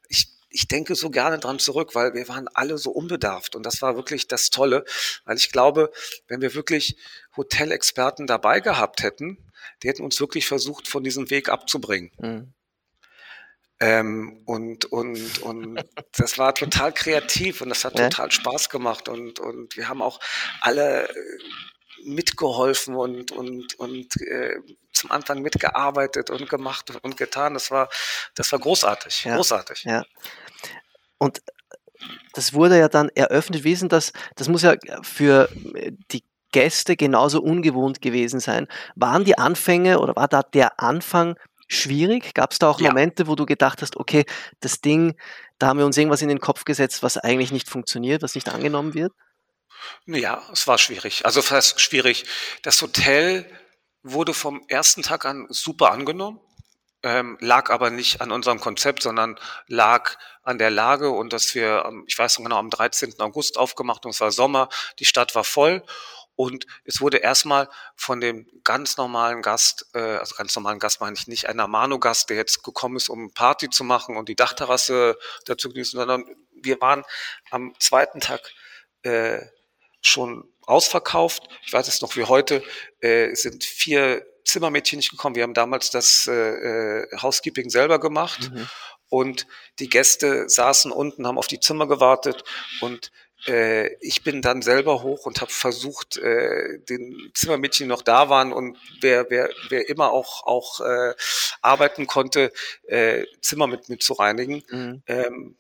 ich, ich denke so gerne dran zurück, weil wir waren alle so unbedarft und das war wirklich das Tolle, weil ich glaube, wenn wir wirklich Hotelexperten dabei gehabt hätten, die hätten uns wirklich versucht, von diesem Weg abzubringen. Mhm. Ähm, und, und, und das war total kreativ und das hat ja. total Spaß gemacht und, und wir haben auch alle mitgeholfen und, und, und äh, zum Anfang mitgearbeitet und gemacht und getan. Das war, das war großartig, ja, großartig. Ja. Und das wurde ja dann eröffnet. Wie ist denn das? Das muss ja für die Gäste genauso ungewohnt gewesen sein. Waren die Anfänge oder war da der Anfang schwierig? Gab es da auch ja. Momente, wo du gedacht hast, okay, das Ding, da haben wir uns irgendwas in den Kopf gesetzt, was eigentlich nicht funktioniert, was nicht angenommen wird? Ja, es war schwierig. Also fast schwierig. Das Hotel wurde vom ersten Tag an super angenommen, ähm, lag aber nicht an unserem Konzept, sondern lag an der Lage und dass wir, ich weiß noch genau, am 13. August aufgemacht und es war Sommer, die Stadt war voll und es wurde erstmal von dem ganz normalen Gast, äh, also ganz normalen Gast meine ich nicht, ein Amano-Gast, der jetzt gekommen ist, um Party zu machen und die Dachterrasse dazu genießen, sondern wir waren am zweiten Tag äh, schon ausverkauft. Ich weiß es noch wie heute, äh, sind vier Zimmermädchen nicht gekommen. Wir haben damals das äh, äh, Housekeeping selber gemacht mhm. und die Gäste saßen unten, haben auf die Zimmer gewartet und äh, ich bin dann selber hoch und habe versucht, äh, den Zimmermädchen noch da waren und wer, wer, wer immer auch, auch äh, arbeiten konnte, äh, Zimmer mit, mit zu reinigen. Mhm. Ähm,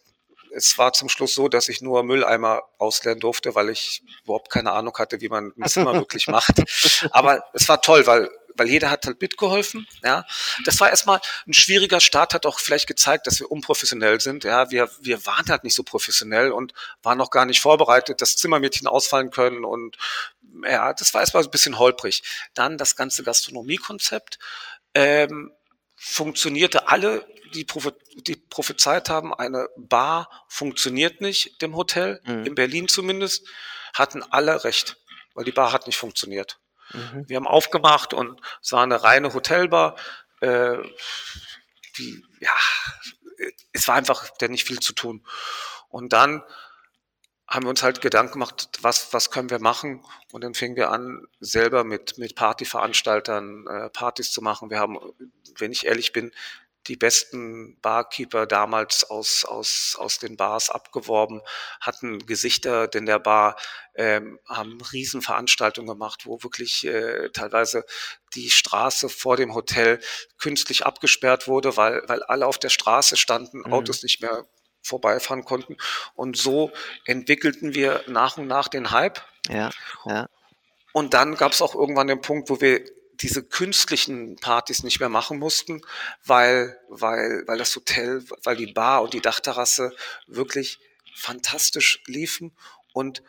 es war zum Schluss so, dass ich nur Mülleimer ausleeren durfte, weil ich überhaupt keine Ahnung hatte, wie man ein Zimmer wirklich macht. Aber es war toll, weil weil jeder hat halt mitgeholfen. Ja, das war erstmal ein schwieriger Start, hat auch vielleicht gezeigt, dass wir unprofessionell sind. Ja, wir wir waren halt nicht so professionell und waren noch gar nicht vorbereitet, dass Zimmermädchen ausfallen können und ja, das war erstmal ein bisschen holprig. Dann das ganze Gastronomiekonzept ähm, funktionierte alle die, prophe die prophezeit haben, eine Bar funktioniert nicht dem Hotel, mhm. in Berlin zumindest, hatten alle recht, weil die Bar hat nicht funktioniert. Mhm. Wir haben aufgemacht und es war eine reine Hotelbar. Äh, die, ja, es war einfach der nicht viel zu tun. Und dann haben wir uns halt Gedanken gemacht, was, was können wir machen? Und dann fingen wir an, selber mit, mit Partyveranstaltern äh, Partys zu machen. Wir haben, wenn ich ehrlich bin, die besten Barkeeper damals aus, aus, aus den Bars abgeworben, hatten Gesichter in der Bar, ähm, haben Riesenveranstaltungen gemacht, wo wirklich äh, teilweise die Straße vor dem Hotel künstlich abgesperrt wurde, weil, weil alle auf der Straße standen, mhm. Autos nicht mehr vorbeifahren konnten. Und so entwickelten wir nach und nach den Hype. Ja, ja. Und dann gab es auch irgendwann den Punkt, wo wir diese künstlichen Partys nicht mehr machen mussten, weil, weil, weil das Hotel, weil die Bar und die Dachterrasse wirklich fantastisch liefen und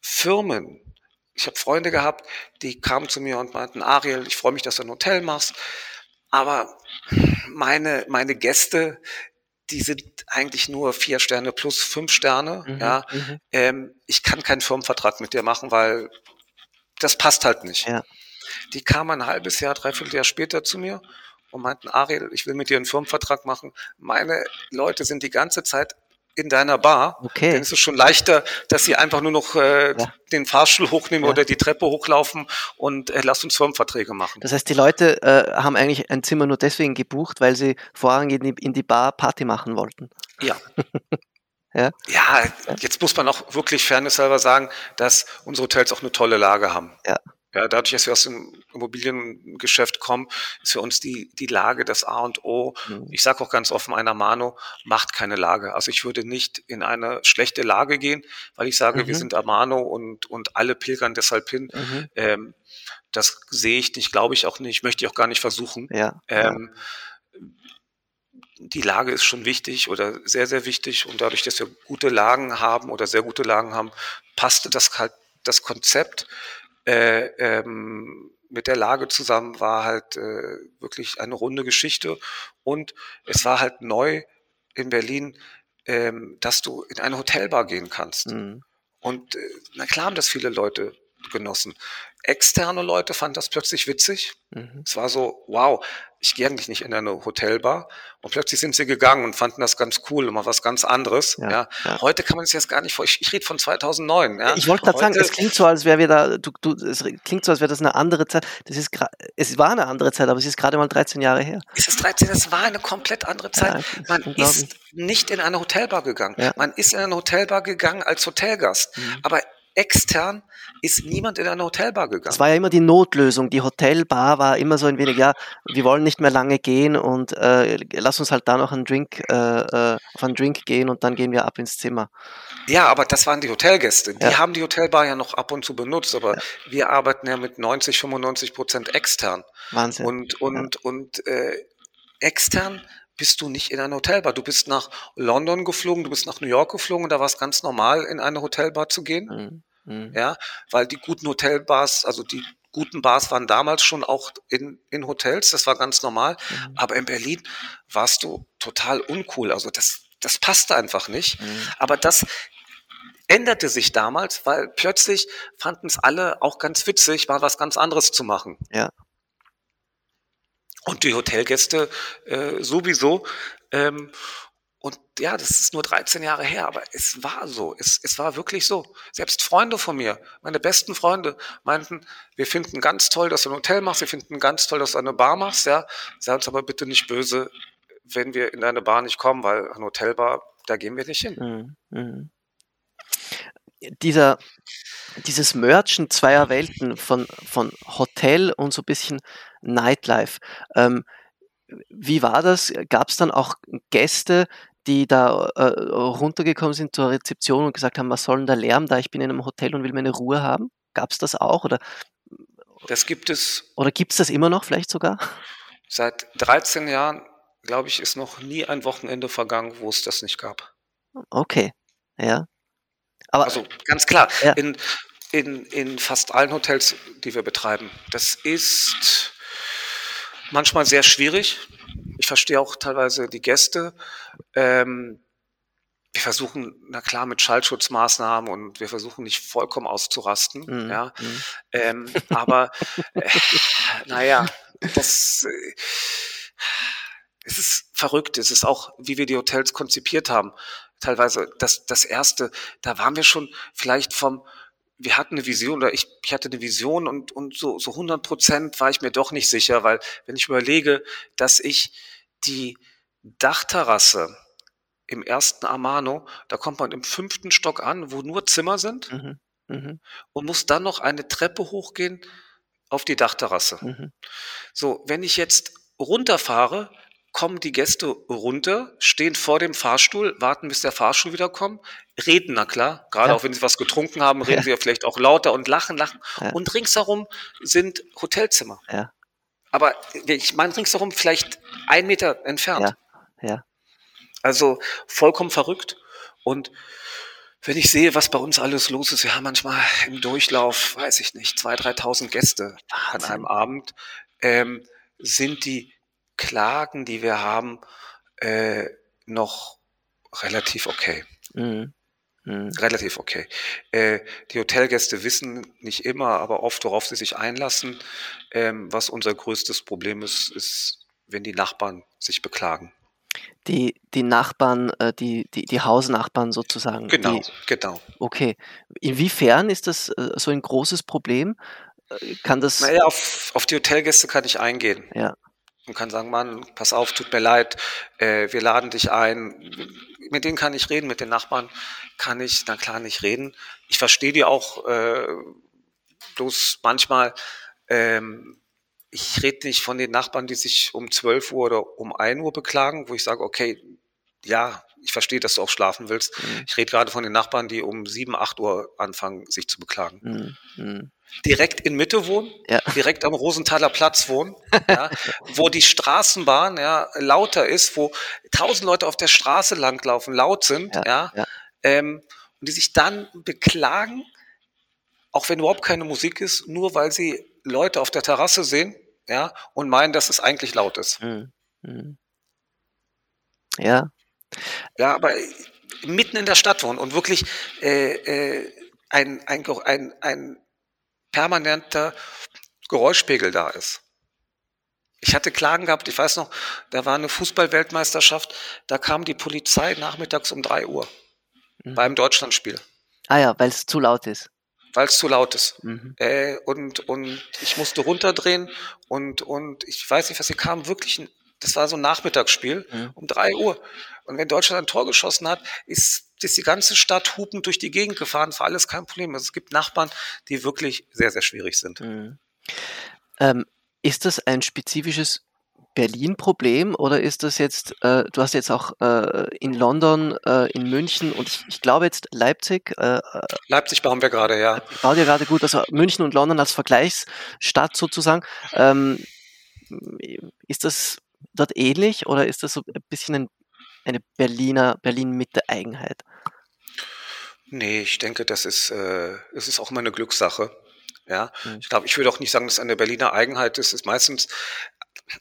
Firmen, ich habe Freunde gehabt, die kamen zu mir und meinten, Ariel, ich freue mich, dass du ein Hotel machst, aber meine, meine Gäste, die sind eigentlich nur vier Sterne plus fünf Sterne. Mhm, ja, mhm. ähm, ich kann keinen Firmenvertrag mit dir machen, weil das passt halt nicht. Ja. Die kamen ein halbes Jahr, dreiviertel Jahr später zu mir und meinten, Ariel, ich will mit dir einen Firmenvertrag machen. Meine Leute sind die ganze Zeit in deiner Bar, okay. dann ist es schon leichter, dass sie einfach nur noch äh, ja. den Fahrstuhl hochnehmen ja. oder die Treppe hochlaufen und äh, lass uns Firmenverträge machen. Das heißt, die Leute äh, haben eigentlich ein Zimmer nur deswegen gebucht, weil sie vorrangig in die, in die Bar Party machen wollten. Ja. ja. Ja, jetzt muss man auch wirklich fairnesshalber sagen, dass unsere Hotels auch eine tolle Lage haben. Ja. Ja, dadurch, dass wir aus dem Immobiliengeschäft kommen, ist für uns die, die Lage das A und O. Mhm. Ich sage auch ganz offen, einer Mano macht keine Lage. Also ich würde nicht in eine schlechte Lage gehen, weil ich sage, mhm. wir sind Amano und, und alle pilgern deshalb hin. Mhm. Ähm, das sehe ich nicht, glaube ich auch nicht, möchte ich auch gar nicht versuchen. Ja, ähm, ja. Die Lage ist schon wichtig oder sehr, sehr wichtig. Und dadurch, dass wir gute Lagen haben oder sehr gute Lagen haben, passte das halt das Konzept äh, ähm, mit der Lage zusammen war halt äh, wirklich eine runde Geschichte und es war halt neu in Berlin, ähm, dass du in eine Hotelbar gehen kannst. Mhm. Und äh, na klar haben das viele Leute genossen. Externe Leute fanden das plötzlich witzig. Mhm. Es war so, wow, ich gehe eigentlich nicht in eine Hotelbar. Und plötzlich sind sie gegangen und fanden das ganz cool und mal was ganz anderes. Ja, ja. ja. Heute kann man es jetzt gar nicht vor. Ich, ich rede von 2009. Ja. Ich wollte gerade sagen, es klingt so, als wäre wir da, du, du, es klingt so, als wäre das eine andere Zeit. Das ist es war eine andere Zeit, aber es ist gerade mal 13 Jahre her. Es ist 13, es war eine komplett andere Zeit. man ist nicht in eine Hotelbar gegangen. Man ist in eine Hotelbar gegangen als Hotelgast. Mhm. Aber extern ist niemand in eine Hotelbar gegangen. Das war ja immer die Notlösung. Die Hotelbar war immer so ein wenig, ja, wir wollen nicht mehr lange gehen und äh, lass uns halt da noch einen Drink, äh, äh, auf einen Drink gehen und dann gehen wir ab ins Zimmer. Ja, aber das waren die Hotelgäste. Die ja. haben die Hotelbar ja noch ab und zu benutzt, aber ja. wir arbeiten ja mit 90, 95 Prozent extern. Wahnsinn. Und, und, ja. und äh, extern bist du nicht in eine Hotelbar. Du bist nach London geflogen, du bist nach New York geflogen und da war es ganz normal, in eine Hotelbar zu gehen. Mhm. Mhm. Ja, weil die guten Hotelbars, also die guten Bars waren damals schon auch in, in Hotels, das war ganz normal. Mhm. Aber in Berlin warst du total uncool. Also das, das passte einfach nicht. Mhm. Aber das änderte sich damals, weil plötzlich fanden es alle auch ganz witzig, mal was ganz anderes zu machen. Ja. Und die Hotelgäste äh, sowieso. Ähm, und ja, das ist nur 13 Jahre her, aber es war so. Es, es war wirklich so. Selbst Freunde von mir, meine besten Freunde, meinten, wir finden ganz toll, dass du ein Hotel machst, wir finden ganz toll, dass du eine Bar machst, ja. Sei uns aber bitte nicht böse, wenn wir in deine Bar nicht kommen, weil ein Hotelbar, da gehen wir nicht hin. Mhm. mhm. Dieser, dieses Merchen zweier Welten von, von Hotel und so ein bisschen Nightlife. Ähm, wie war das? Gab es dann auch Gäste, die da äh, runtergekommen sind zur Rezeption und gesagt haben, was soll denn der Lärm da? Ich bin in einem Hotel und will meine Ruhe haben. Gab es das auch? Oder, das gibt es. Oder gibt es das immer noch vielleicht sogar? Seit 13 Jahren, glaube ich, ist noch nie ein Wochenende vergangen, wo es das nicht gab. Okay, ja. Aber, also ganz klar, ja. in, in, in fast allen Hotels, die wir betreiben, das ist manchmal sehr schwierig. Ich verstehe auch teilweise die Gäste. Ähm, wir versuchen, na klar, mit Schallschutzmaßnahmen und wir versuchen nicht vollkommen auszurasten, mhm. ja. Mhm. Ähm, aber äh, naja, das äh, es ist verrückt. Es ist auch, wie wir die Hotels konzipiert haben. Teilweise das, das erste, da waren wir schon vielleicht vom wir hatten eine Vision oder ich, ich hatte eine Vision und, und so, so 100 Prozent war ich mir doch nicht sicher, weil wenn ich überlege, dass ich die Dachterrasse im ersten Amano, da kommt man im fünften Stock an, wo nur Zimmer sind mhm. Mhm. und muss dann noch eine Treppe hochgehen auf die Dachterrasse. Mhm. So, wenn ich jetzt runterfahre, kommen die Gäste runter, stehen vor dem Fahrstuhl, warten, bis der Fahrstuhl wieder kommt, reden, na klar, gerade ja. auch wenn sie was getrunken haben, reden ja. sie ja vielleicht auch lauter und lachen, lachen. Ja. Und ringsherum sind Hotelzimmer. Ja. Aber ich meine ringsherum vielleicht ein Meter entfernt. Ja. ja. Also vollkommen verrückt. Und wenn ich sehe, was bei uns alles los ist, wir haben manchmal im Durchlauf, weiß ich nicht, 2.000, 3.000 Gäste Wahnsinn. an einem Abend, ähm, sind die Klagen, die wir haben, äh, noch relativ okay. Mhm. Mhm. Relativ okay. Äh, die Hotelgäste wissen nicht immer, aber oft, worauf sie sich einlassen. Ähm, was unser größtes Problem ist, ist, wenn die Nachbarn sich beklagen. Die, die Nachbarn, äh, die, die, die Hausnachbarn sozusagen. Genau, die, genau. Okay. Inwiefern ist das äh, so ein großes Problem? Äh, kann das. Naja, auf, auf die Hotelgäste kann ich eingehen. Ja und kann sagen, Mann, pass auf, tut mir leid, äh, wir laden dich ein. Mit denen kann ich reden, mit den Nachbarn kann ich, na klar, nicht reden. Ich verstehe die auch, äh, bloß manchmal, ähm, ich rede nicht von den Nachbarn, die sich um 12 Uhr oder um 1 Uhr beklagen, wo ich sage, okay, ja, ich verstehe, dass du auch schlafen willst. Mhm. Ich rede gerade von den Nachbarn, die um 7, 8 Uhr anfangen, sich zu beklagen. Mhm. mhm direkt in Mitte wohnen, ja. direkt am Rosenthaler Platz wohnen, ja, wo die Straßenbahn ja, lauter ist, wo tausend Leute auf der Straße langlaufen, laut sind, ja, ähm, und die sich dann beklagen, auch wenn überhaupt keine Musik ist, nur weil sie Leute auf der Terrasse sehen, ja, und meinen, dass es eigentlich laut ist. Mhm. Mhm. Ja. Ja, aber mitten in der Stadt wohnen und wirklich äh, äh, ein, ein, ein, ein permanenter Geräuschpegel da ist. Ich hatte Klagen gehabt, ich weiß noch, da war eine Fußballweltmeisterschaft, da kam die Polizei nachmittags um drei Uhr mhm. beim Deutschlandspiel. Ah ja, weil es zu laut ist. Weil es zu laut ist. Mhm. Äh, und, und ich musste runterdrehen und, und ich weiß nicht, was sie kam, wirklich, ein, das war so ein Nachmittagsspiel mhm. um drei Uhr. Und wenn Deutschland ein Tor geschossen hat, ist, ist die ganze Stadt hupend durch die Gegend gefahren, war alles kein Problem. Also es gibt Nachbarn, die wirklich sehr, sehr schwierig sind. Mhm. Ähm, ist das ein spezifisches Berlin-Problem oder ist das jetzt, äh, du hast jetzt auch äh, in London, äh, in München und ich, ich glaube jetzt Leipzig. Äh, äh, Leipzig bauen wir gerade, ja. Baut ihr gerade gut, also München und London als Vergleichsstadt sozusagen. Ähm, ist das dort ähnlich oder ist das so ein bisschen ein, eine Berliner, Berlin-Mitte-Eigenheit? Nee, ich denke, das ist, äh, es ist auch immer eine Glückssache. Ja, mhm. ich glaube, ich würde auch nicht sagen, dass es eine Berliner Eigenheit ist. Es ist meistens,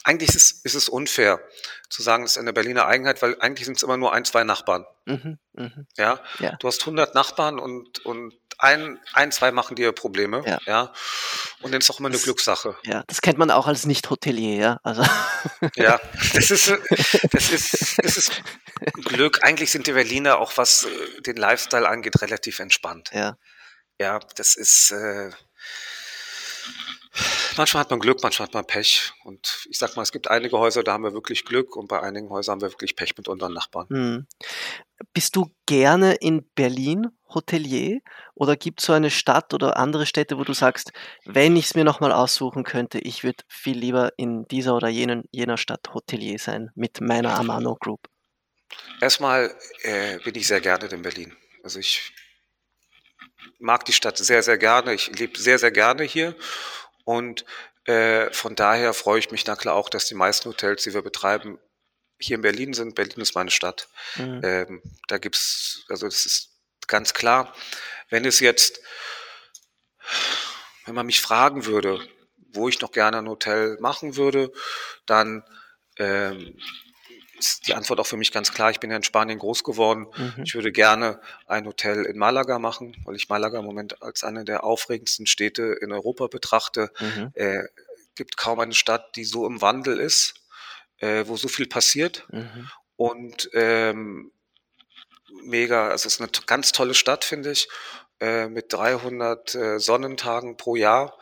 eigentlich ist es, ist es unfair zu sagen, es ist eine Berliner Eigenheit, weil eigentlich sind es immer nur ein, zwei Nachbarn. Mhm, mh. ja? ja, du hast 100 Nachbarn und, und ein, ein, zwei machen dir Probleme. Ja. ja? Und dann ist auch immer eine das, Glückssache. Ja, das kennt man auch als Nicht-Hotelier, ja. Also. Ja, das ist, das ist, das ist Glück. Eigentlich sind die Berliner auch, was äh, den Lifestyle angeht, relativ entspannt. Ja. Ja, das ist, äh, Manchmal hat man Glück, manchmal hat man Pech. Und ich sag mal, es gibt einige Häuser, da haben wir wirklich Glück und bei einigen Häusern haben wir wirklich Pech mit unseren Nachbarn. Hm. Bist du gerne in Berlin Hotelier oder gibt es so eine Stadt oder andere Städte, wo du sagst, wenn ich es mir nochmal aussuchen könnte, ich würde viel lieber in dieser oder jenen, jener Stadt Hotelier sein mit meiner Amano Group? Erstmal äh, bin ich sehr gerne in Berlin. Also ich mag die Stadt sehr, sehr gerne. Ich lebe sehr, sehr gerne hier. Und äh, von daher freue ich mich na klar auch, dass die meisten Hotels, die wir betreiben, hier in Berlin sind. Berlin ist meine Stadt. Mhm. Ähm, da gibt's, also das ist ganz klar. Wenn es jetzt, wenn man mich fragen würde, wo ich noch gerne ein Hotel machen würde, dann ähm, ist die Antwort auch für mich ganz klar. Ich bin ja in Spanien groß geworden. Mhm. Ich würde gerne ein Hotel in Malaga machen, weil ich Malaga im Moment als eine der aufregendsten Städte in Europa betrachte. Mhm. Äh, gibt kaum eine Stadt, die so im Wandel ist, äh, wo so viel passiert. Mhm. Und ähm, mega, also es ist eine ganz tolle Stadt, finde ich, äh, mit 300 äh, Sonnentagen pro Jahr.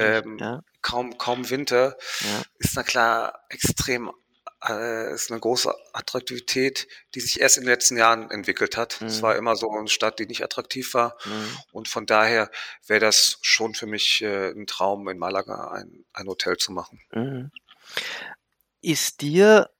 Ähm, ja. Kaum, kaum Winter. Ja. Ist na klar extrem äh, ist eine große Attraktivität, die sich erst in den letzten Jahren entwickelt hat. Es war mhm. immer so eine Stadt, die nicht attraktiv war. Mhm. Und von daher wäre das schon für mich äh, ein Traum, in Malaga ein, ein Hotel zu machen. Mhm. Ist dir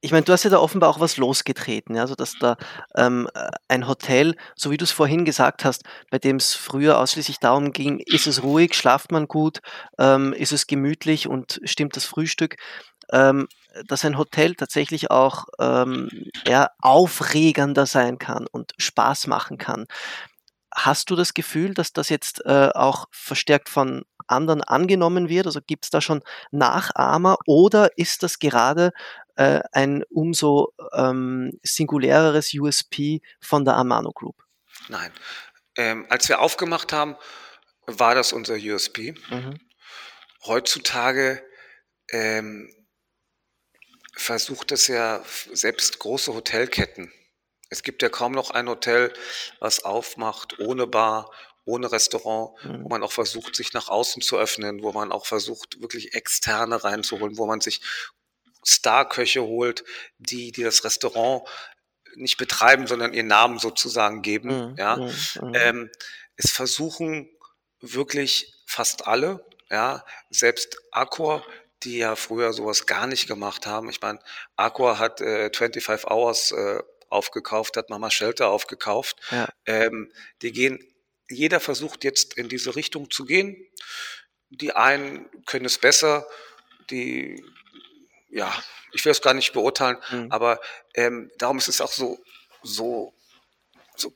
ich meine, du hast ja da offenbar auch was losgetreten, ja? also dass da ähm, äh, ein Hotel, so wie du es vorhin gesagt hast, bei dem es früher ausschließlich darum ging, ist es ruhig, schlaft man gut, ähm, ist es gemütlich und stimmt das Frühstück, ähm, dass ein Hotel tatsächlich auch ähm, ja, aufregender sein kann und Spaß machen kann. Hast du das Gefühl, dass das jetzt äh, auch verstärkt von anderen angenommen wird? Also gibt es da schon Nachahmer oder ist das gerade äh, ein umso ähm, singuläreres USP von der Amano Group? Nein. Ähm, als wir aufgemacht haben, war das unser USP. Mhm. Heutzutage ähm, versucht es ja selbst große Hotelketten. Es gibt ja kaum noch ein Hotel, was aufmacht ohne Bar, ohne Restaurant, mhm. wo man auch versucht, sich nach außen zu öffnen, wo man auch versucht, wirklich Externe reinzuholen, wo man sich Starköche holt, die, die das Restaurant nicht betreiben, sondern ihren Namen sozusagen geben. Mhm. Ja, mhm. mhm. ähm, es versuchen wirklich fast alle, ja, selbst Accor die ja früher sowas gar nicht gemacht haben. Ich meine, Aqua hat äh, 25 Hours äh, aufgekauft, hat Mama Shelter aufgekauft. Ja. Ähm, die gehen, jeder versucht jetzt in diese Richtung zu gehen. Die einen können es besser, die, ja, ich will es gar nicht beurteilen, mhm. aber ähm, darum ist es auch so, so, so,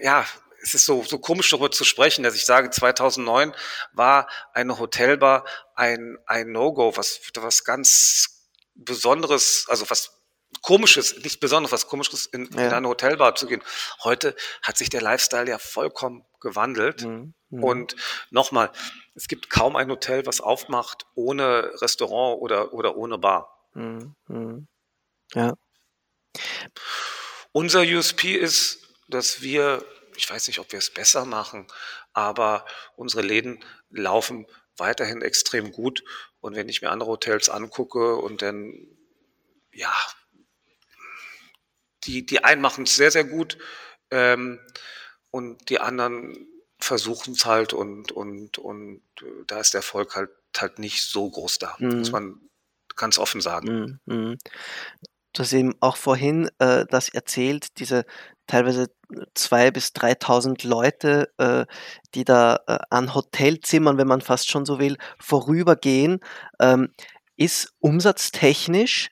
ja, es ist so, so komisch darüber zu sprechen, dass ich sage, 2009 war eine Hotelbar ein, ein No-Go, was, was ganz Besonderes, also was Komisches, nicht besonders was Komisches, in, ja. in eine Hotelbar zu gehen. Heute hat sich der Lifestyle ja vollkommen gewandelt. Mhm. Mhm. Und nochmal, es gibt kaum ein Hotel, was aufmacht ohne Restaurant oder, oder ohne Bar. Mhm. mhm. Ja. Unser USP ist, dass wir, ich weiß nicht, ob wir es besser machen, aber unsere Läden laufen weiterhin extrem gut. Und wenn ich mir andere Hotels angucke und dann, ja, die, die einen machen es sehr, sehr gut ähm, und die anderen versuchen es halt und, und, und äh, da ist der Erfolg halt, halt nicht so groß da, mhm. muss man ganz offen sagen. Mhm. Du hast eben auch vorhin äh, das erzählt, diese teilweise zwei bis 3.000 Leute, äh, die da äh, an Hotelzimmern, wenn man fast schon so will, vorübergehen, ähm, ist umsatztechnisch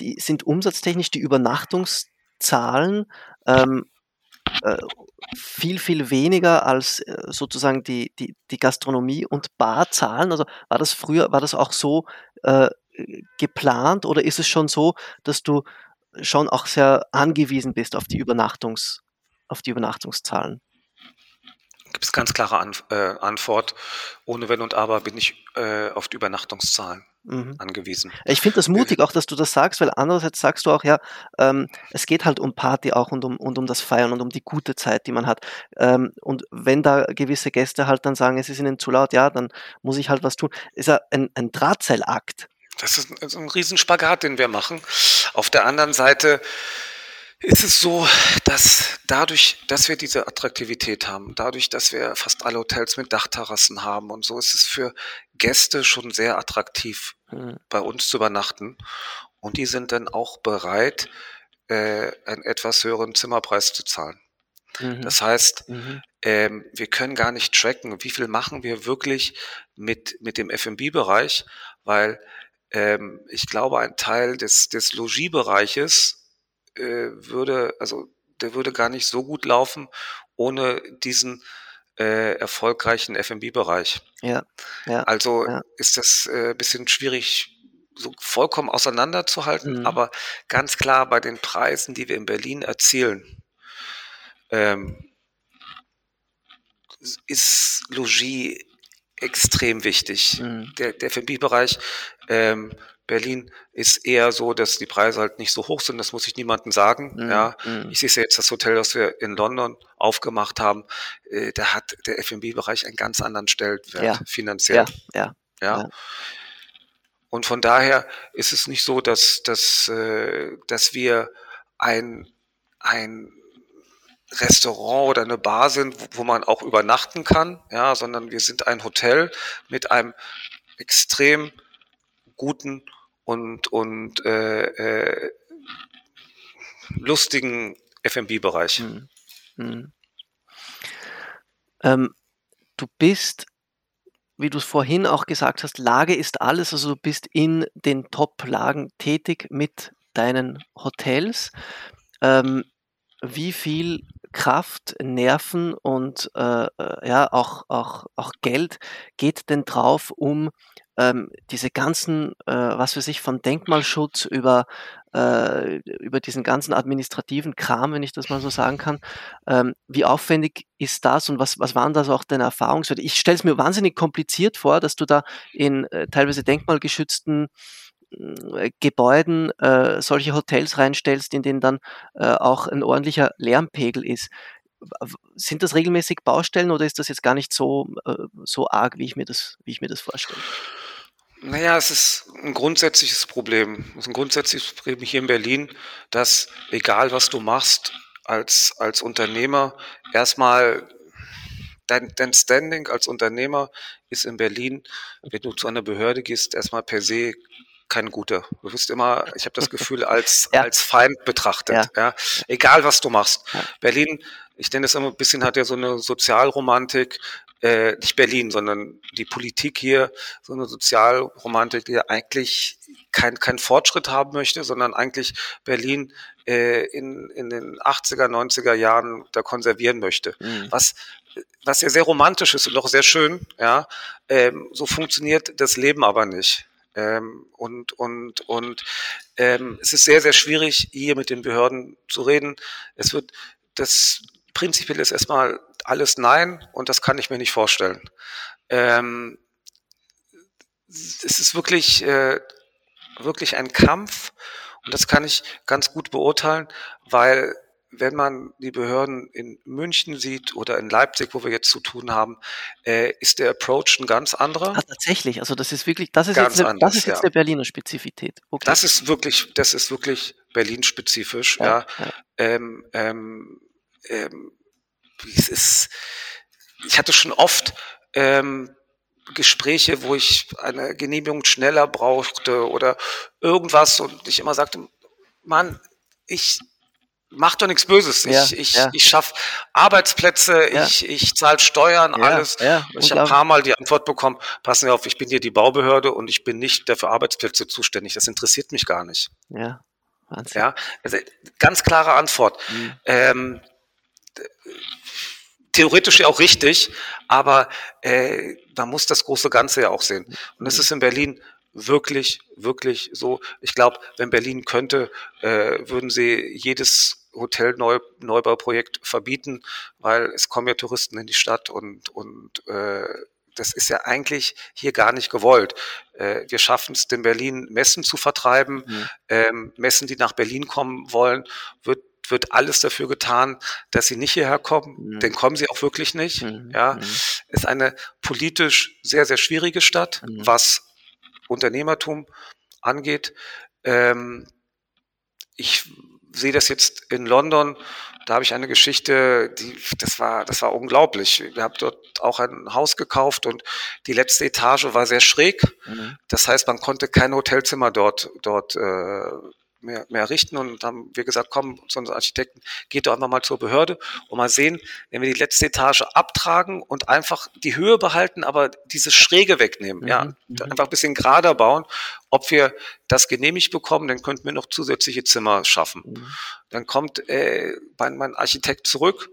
die sind umsatztechnisch die Übernachtungszahlen ähm, äh, viel, viel weniger als äh, sozusagen die, die, die Gastronomie- und Barzahlen. Also war das früher, war das auch so äh, geplant oder ist es schon so, dass du schon auch sehr angewiesen bist auf die Übernachtungs, auf die Übernachtungszahlen? Gibt es ganz klare An äh, Antwort. Ohne Wenn und Aber bin ich äh, auf die Übernachtungszahlen mhm. angewiesen. Ich finde das mutig auch, dass du das sagst, weil andererseits sagst du auch, ja, ähm, es geht halt um Party auch und um, und um das Feiern und um die gute Zeit, die man hat. Ähm, und wenn da gewisse Gäste halt dann sagen, es ist ihnen zu laut, ja, dann muss ich halt was tun. Ist ja ein, ein Drahtseilakt. Das ist ein, Riesenspagat, den wir machen. Auf der anderen Seite ist es so, dass dadurch, dass wir diese Attraktivität haben, dadurch, dass wir fast alle Hotels mit Dachterrassen haben und so, ist es für Gäste schon sehr attraktiv, mhm. bei uns zu übernachten. Und die sind dann auch bereit, äh, einen etwas höheren Zimmerpreis zu zahlen. Mhm. Das heißt, mhm. ähm, wir können gar nicht tracken, wie viel machen wir wirklich mit, mit dem F&B-Bereich, weil ähm, ich glaube, ein Teil des, des Logiebereiches äh, würde, also der würde gar nicht so gut laufen ohne diesen äh, erfolgreichen F&B-Bereich. Ja, ja. Also ja. ist das äh, bisschen schwierig so vollkommen auseinanderzuhalten, mhm. aber ganz klar bei den Preisen, die wir in Berlin erzielen, ähm, ist Logis extrem wichtig. Mhm. Der, der F&B-Bereich ähm, Berlin ist eher so, dass die Preise halt nicht so hoch sind. Das muss ich niemandem sagen. Mhm. Ja, mhm. ich sehe ja jetzt das Hotel, das wir in London aufgemacht haben. Äh, da hat der F&B-Bereich einen ganz anderen Stellenwert ja. finanziell. Ja. Ja. ja. Und von daher ist es nicht so, dass, dass, äh, dass wir ein, ein Restaurant oder eine Bar sind, wo man auch übernachten kann, ja, sondern wir sind ein Hotel mit einem extrem guten und, und äh, äh, lustigen FB-Bereich. Mhm. Mhm. Ähm, du bist, wie du es vorhin auch gesagt hast, Lage ist alles, also du bist in den Top-Lagen tätig mit deinen Hotels. Ähm, wie viel Kraft, Nerven und äh, äh ja auch, auch, auch Geld geht denn drauf, um ähm, diese ganzen, äh, was für sich von Denkmalschutz über, äh, über diesen ganzen administrativen Kram, wenn ich das mal so sagen kann, ähm, wie aufwendig ist das und was, was waren da so auch deine Erfahrungswerte? Ich stelle es mir wahnsinnig kompliziert vor, dass du da in äh, teilweise denkmalgeschützten äh, Gebäuden äh, solche Hotels reinstellst, in denen dann äh, auch ein ordentlicher Lärmpegel ist. Sind das regelmäßig Baustellen oder ist das jetzt gar nicht so, so arg, wie ich mir das, wie ich mir das vorstelle? Naja, es ist ein grundsätzliches Problem. Es ist ein grundsätzliches Problem hier in Berlin, dass egal was du machst als, als Unternehmer, erstmal dein, dein Standing als Unternehmer ist in Berlin, wenn du zu einer Behörde gehst, erstmal per se kein guter. Du wirst immer, ich habe das Gefühl, als, ja. als Feind betrachtet. Ja. ja. Egal was du machst. Ja. Berlin, ich denke, es immer ein bisschen hat ja so eine Sozialromantik, äh, nicht Berlin, sondern die Politik hier, so eine Sozialromantik, die eigentlich kein, kein Fortschritt haben möchte, sondern eigentlich Berlin äh, in, in den 80er, 90er Jahren da konservieren möchte. Mhm. Was was ja sehr romantisch ist und auch sehr schön, ja, ähm, so funktioniert das Leben aber nicht. Ähm, und und, und ähm, es ist sehr, sehr schwierig, hier mit den Behörden zu reden. Es wird, das prinzipiell ist erstmal alles Nein und das kann ich mir nicht vorstellen. Ähm, es ist wirklich, äh, wirklich ein Kampf und das kann ich ganz gut beurteilen, weil wenn man die Behörden in München sieht oder in Leipzig, wo wir jetzt zu tun haben, äh, ist der Approach ein ganz anderer. Ah, tatsächlich, also das ist wirklich, das ist ganz jetzt, eine, anders, das ist jetzt ja. eine Berliner Spezifität. Okay. Das ist wirklich, das ist wirklich Berlin-spezifisch. Ja, ja. ja. Ähm, ähm, ähm, es ist, ich hatte schon oft ähm, Gespräche, wo ich eine Genehmigung schneller brauchte oder irgendwas und ich immer sagte, Mann, ich mach doch nichts Böses. Ja, ich, ich, ja. ich schaffe Arbeitsplätze, ja. ich, ich zahle Steuern, alles. ich habe ein paar Mal die Antwort bekommen, passen Sie auf, ich bin hier die Baubehörde und ich bin nicht dafür Arbeitsplätze zuständig. Das interessiert mich gar nicht. Ja, Wahnsinn. Ja, also ganz klare Antwort. Mhm. Ähm, theoretisch ja auch richtig, aber äh, man muss das große Ganze ja auch sehen. Und das mhm. ist in Berlin wirklich, wirklich so. Ich glaube, wenn Berlin könnte, äh, würden sie jedes Hotel-Neubauprojekt verbieten, weil es kommen ja Touristen in die Stadt und, und äh, das ist ja eigentlich hier gar nicht gewollt. Äh, wir schaffen es, den Berlin Messen zu vertreiben. Mhm. Ähm, Messen, die nach Berlin kommen wollen, wird wird alles dafür getan, dass sie nicht hierher kommen. Mhm. Denn kommen sie auch wirklich nicht. Mhm. Ja, mhm. ist eine politisch sehr sehr schwierige Stadt, mhm. was Unternehmertum angeht. Ähm, ich sehe das jetzt in London. Da habe ich eine Geschichte, die, das war, das war unglaublich. Wir haben dort auch ein Haus gekauft und die letzte Etage war sehr schräg. Mhm. Das heißt, man konnte kein Hotelzimmer dort, dort äh, mehr, mehr richten und haben wir gesagt, komm, zu unseren Architekten, geht doch einfach mal zur Behörde und mal sehen, wenn wir die letzte Etage abtragen und einfach die Höhe behalten, aber diese Schräge wegnehmen, mhm. ja, mhm. einfach ein bisschen gerader bauen, ob wir das genehmigt bekommen, dann könnten wir noch zusätzliche Zimmer schaffen. Mhm. Dann kommt äh, mein Architekt zurück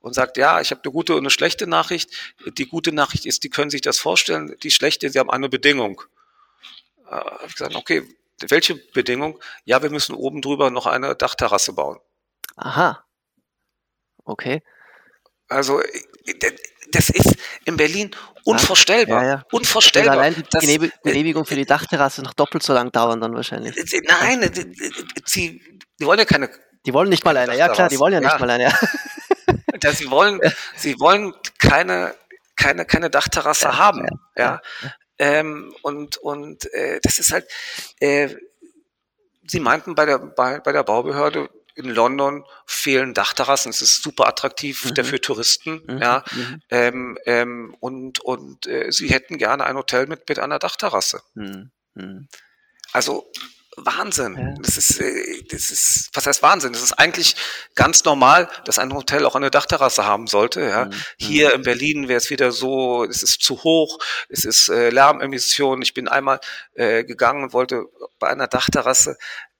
und sagt, ja, ich habe eine gute und eine schlechte Nachricht. Die gute Nachricht ist, die können sich das vorstellen. Die schlechte, sie haben eine Bedingung. Äh, habe ich gesagt, okay, welche Bedingung? Ja, wir müssen oben drüber noch eine Dachterrasse bauen. Aha. Okay. Also das ist in Berlin unvorstellbar. Ja, ja. Unvorstellbar. Also allein die das, Genehmigung für die Dachterrasse noch doppelt so lang dauern dann wahrscheinlich. Nein, sie, die wollen ja keine. Die wollen nicht mal eine. Ja klar, die wollen ja nicht mal eine. Ja. sie wollen, sie wollen keine, keine, keine Dachterrasse ja, haben. Ja. Ähm, und und äh, das ist halt, äh, Sie meinten bei der, bei, bei der Baubehörde, in London fehlen Dachterrassen. Es ist super attraktiv mhm. für Touristen. Mhm. Ja, mhm. Ähm, ähm, und und äh, sie hätten gerne ein Hotel mit, mit einer Dachterrasse. Mhm. mhm. Also Wahnsinn. Ja. Das ist, äh, das ist, was heißt Wahnsinn? Das ist eigentlich ganz normal, dass ein Hotel auch eine Dachterrasse haben sollte. Ja. Mhm. Hier mhm. in Berlin wäre es wieder so, es ist zu hoch, es ist äh, Lärmemission. Ich bin einmal äh, gegangen und wollte bei einer Dachterrasse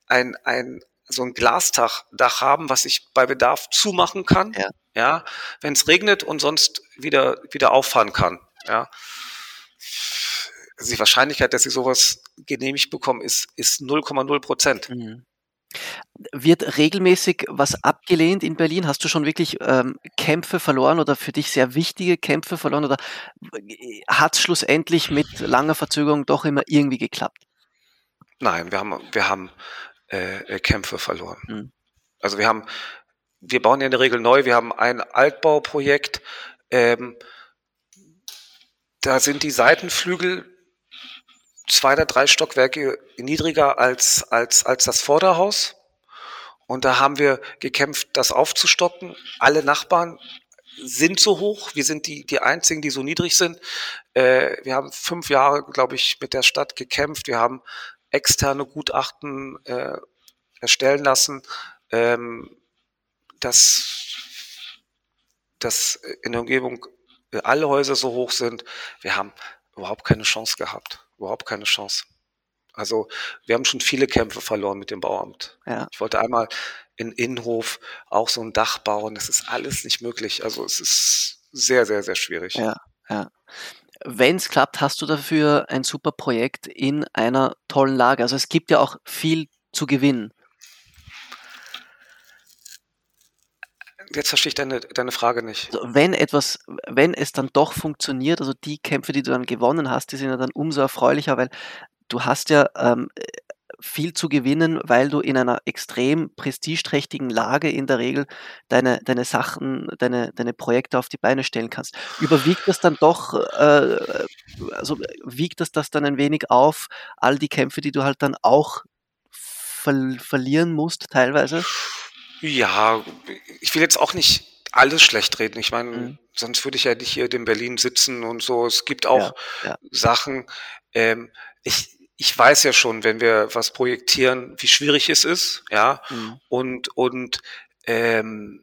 ein, ein, so ein Glasdach haben, was ich bei Bedarf zumachen kann. Ja. ja wenn es regnet und sonst wieder, wieder auffahren kann. Ja also die Wahrscheinlichkeit, dass sie sowas genehmigt bekommen, ist, ist 0,0 Prozent. Mhm. Wird regelmäßig was abgelehnt in Berlin? Hast du schon wirklich ähm, Kämpfe verloren oder für dich sehr wichtige Kämpfe verloren oder hat es schlussendlich mit langer Verzögerung doch immer irgendwie geklappt? Nein, wir haben, wir haben äh, Kämpfe verloren. Mhm. Also wir haben, wir bauen ja in der Regel neu, wir haben ein Altbauprojekt, ähm, da sind die Seitenflügel zwei oder drei Stockwerke niedriger als, als, als das Vorderhaus. Und da haben wir gekämpft, das aufzustocken. Alle Nachbarn sind so hoch. Wir sind die, die einzigen, die so niedrig sind. Äh, wir haben fünf Jahre, glaube ich, mit der Stadt gekämpft. Wir haben externe Gutachten äh, erstellen lassen, ähm, dass, dass in der Umgebung alle Häuser so hoch sind. Wir haben überhaupt keine Chance gehabt. Überhaupt keine Chance. Also wir haben schon viele Kämpfe verloren mit dem Bauamt. Ja. Ich wollte einmal in Innenhof auch so ein Dach bauen. Das ist alles nicht möglich. Also es ist sehr, sehr, sehr schwierig. Ja, ja. Wenn es klappt, hast du dafür ein super Projekt in einer tollen Lage. Also es gibt ja auch viel zu gewinnen. Jetzt verstehe ich deine, deine Frage nicht. Also wenn etwas, wenn es dann doch funktioniert, also die Kämpfe, die du dann gewonnen hast, die sind ja dann umso erfreulicher, weil du hast ja ähm, viel zu gewinnen, weil du in einer extrem prestigeträchtigen Lage in der Regel deine, deine Sachen, deine, deine Projekte auf die Beine stellen kannst. Überwiegt das dann doch, äh, also wiegt das das dann ein wenig auf, all die Kämpfe, die du halt dann auch ver verlieren musst, teilweise? Ja, ich will jetzt auch nicht alles schlecht reden. Ich meine, mhm. sonst würde ich ja nicht hier in Berlin sitzen und so. Es gibt auch ja, ja. Sachen, ähm, ich, ich weiß ja schon, wenn wir was projektieren, wie schwierig es ist, ja, mhm. und, und ähm,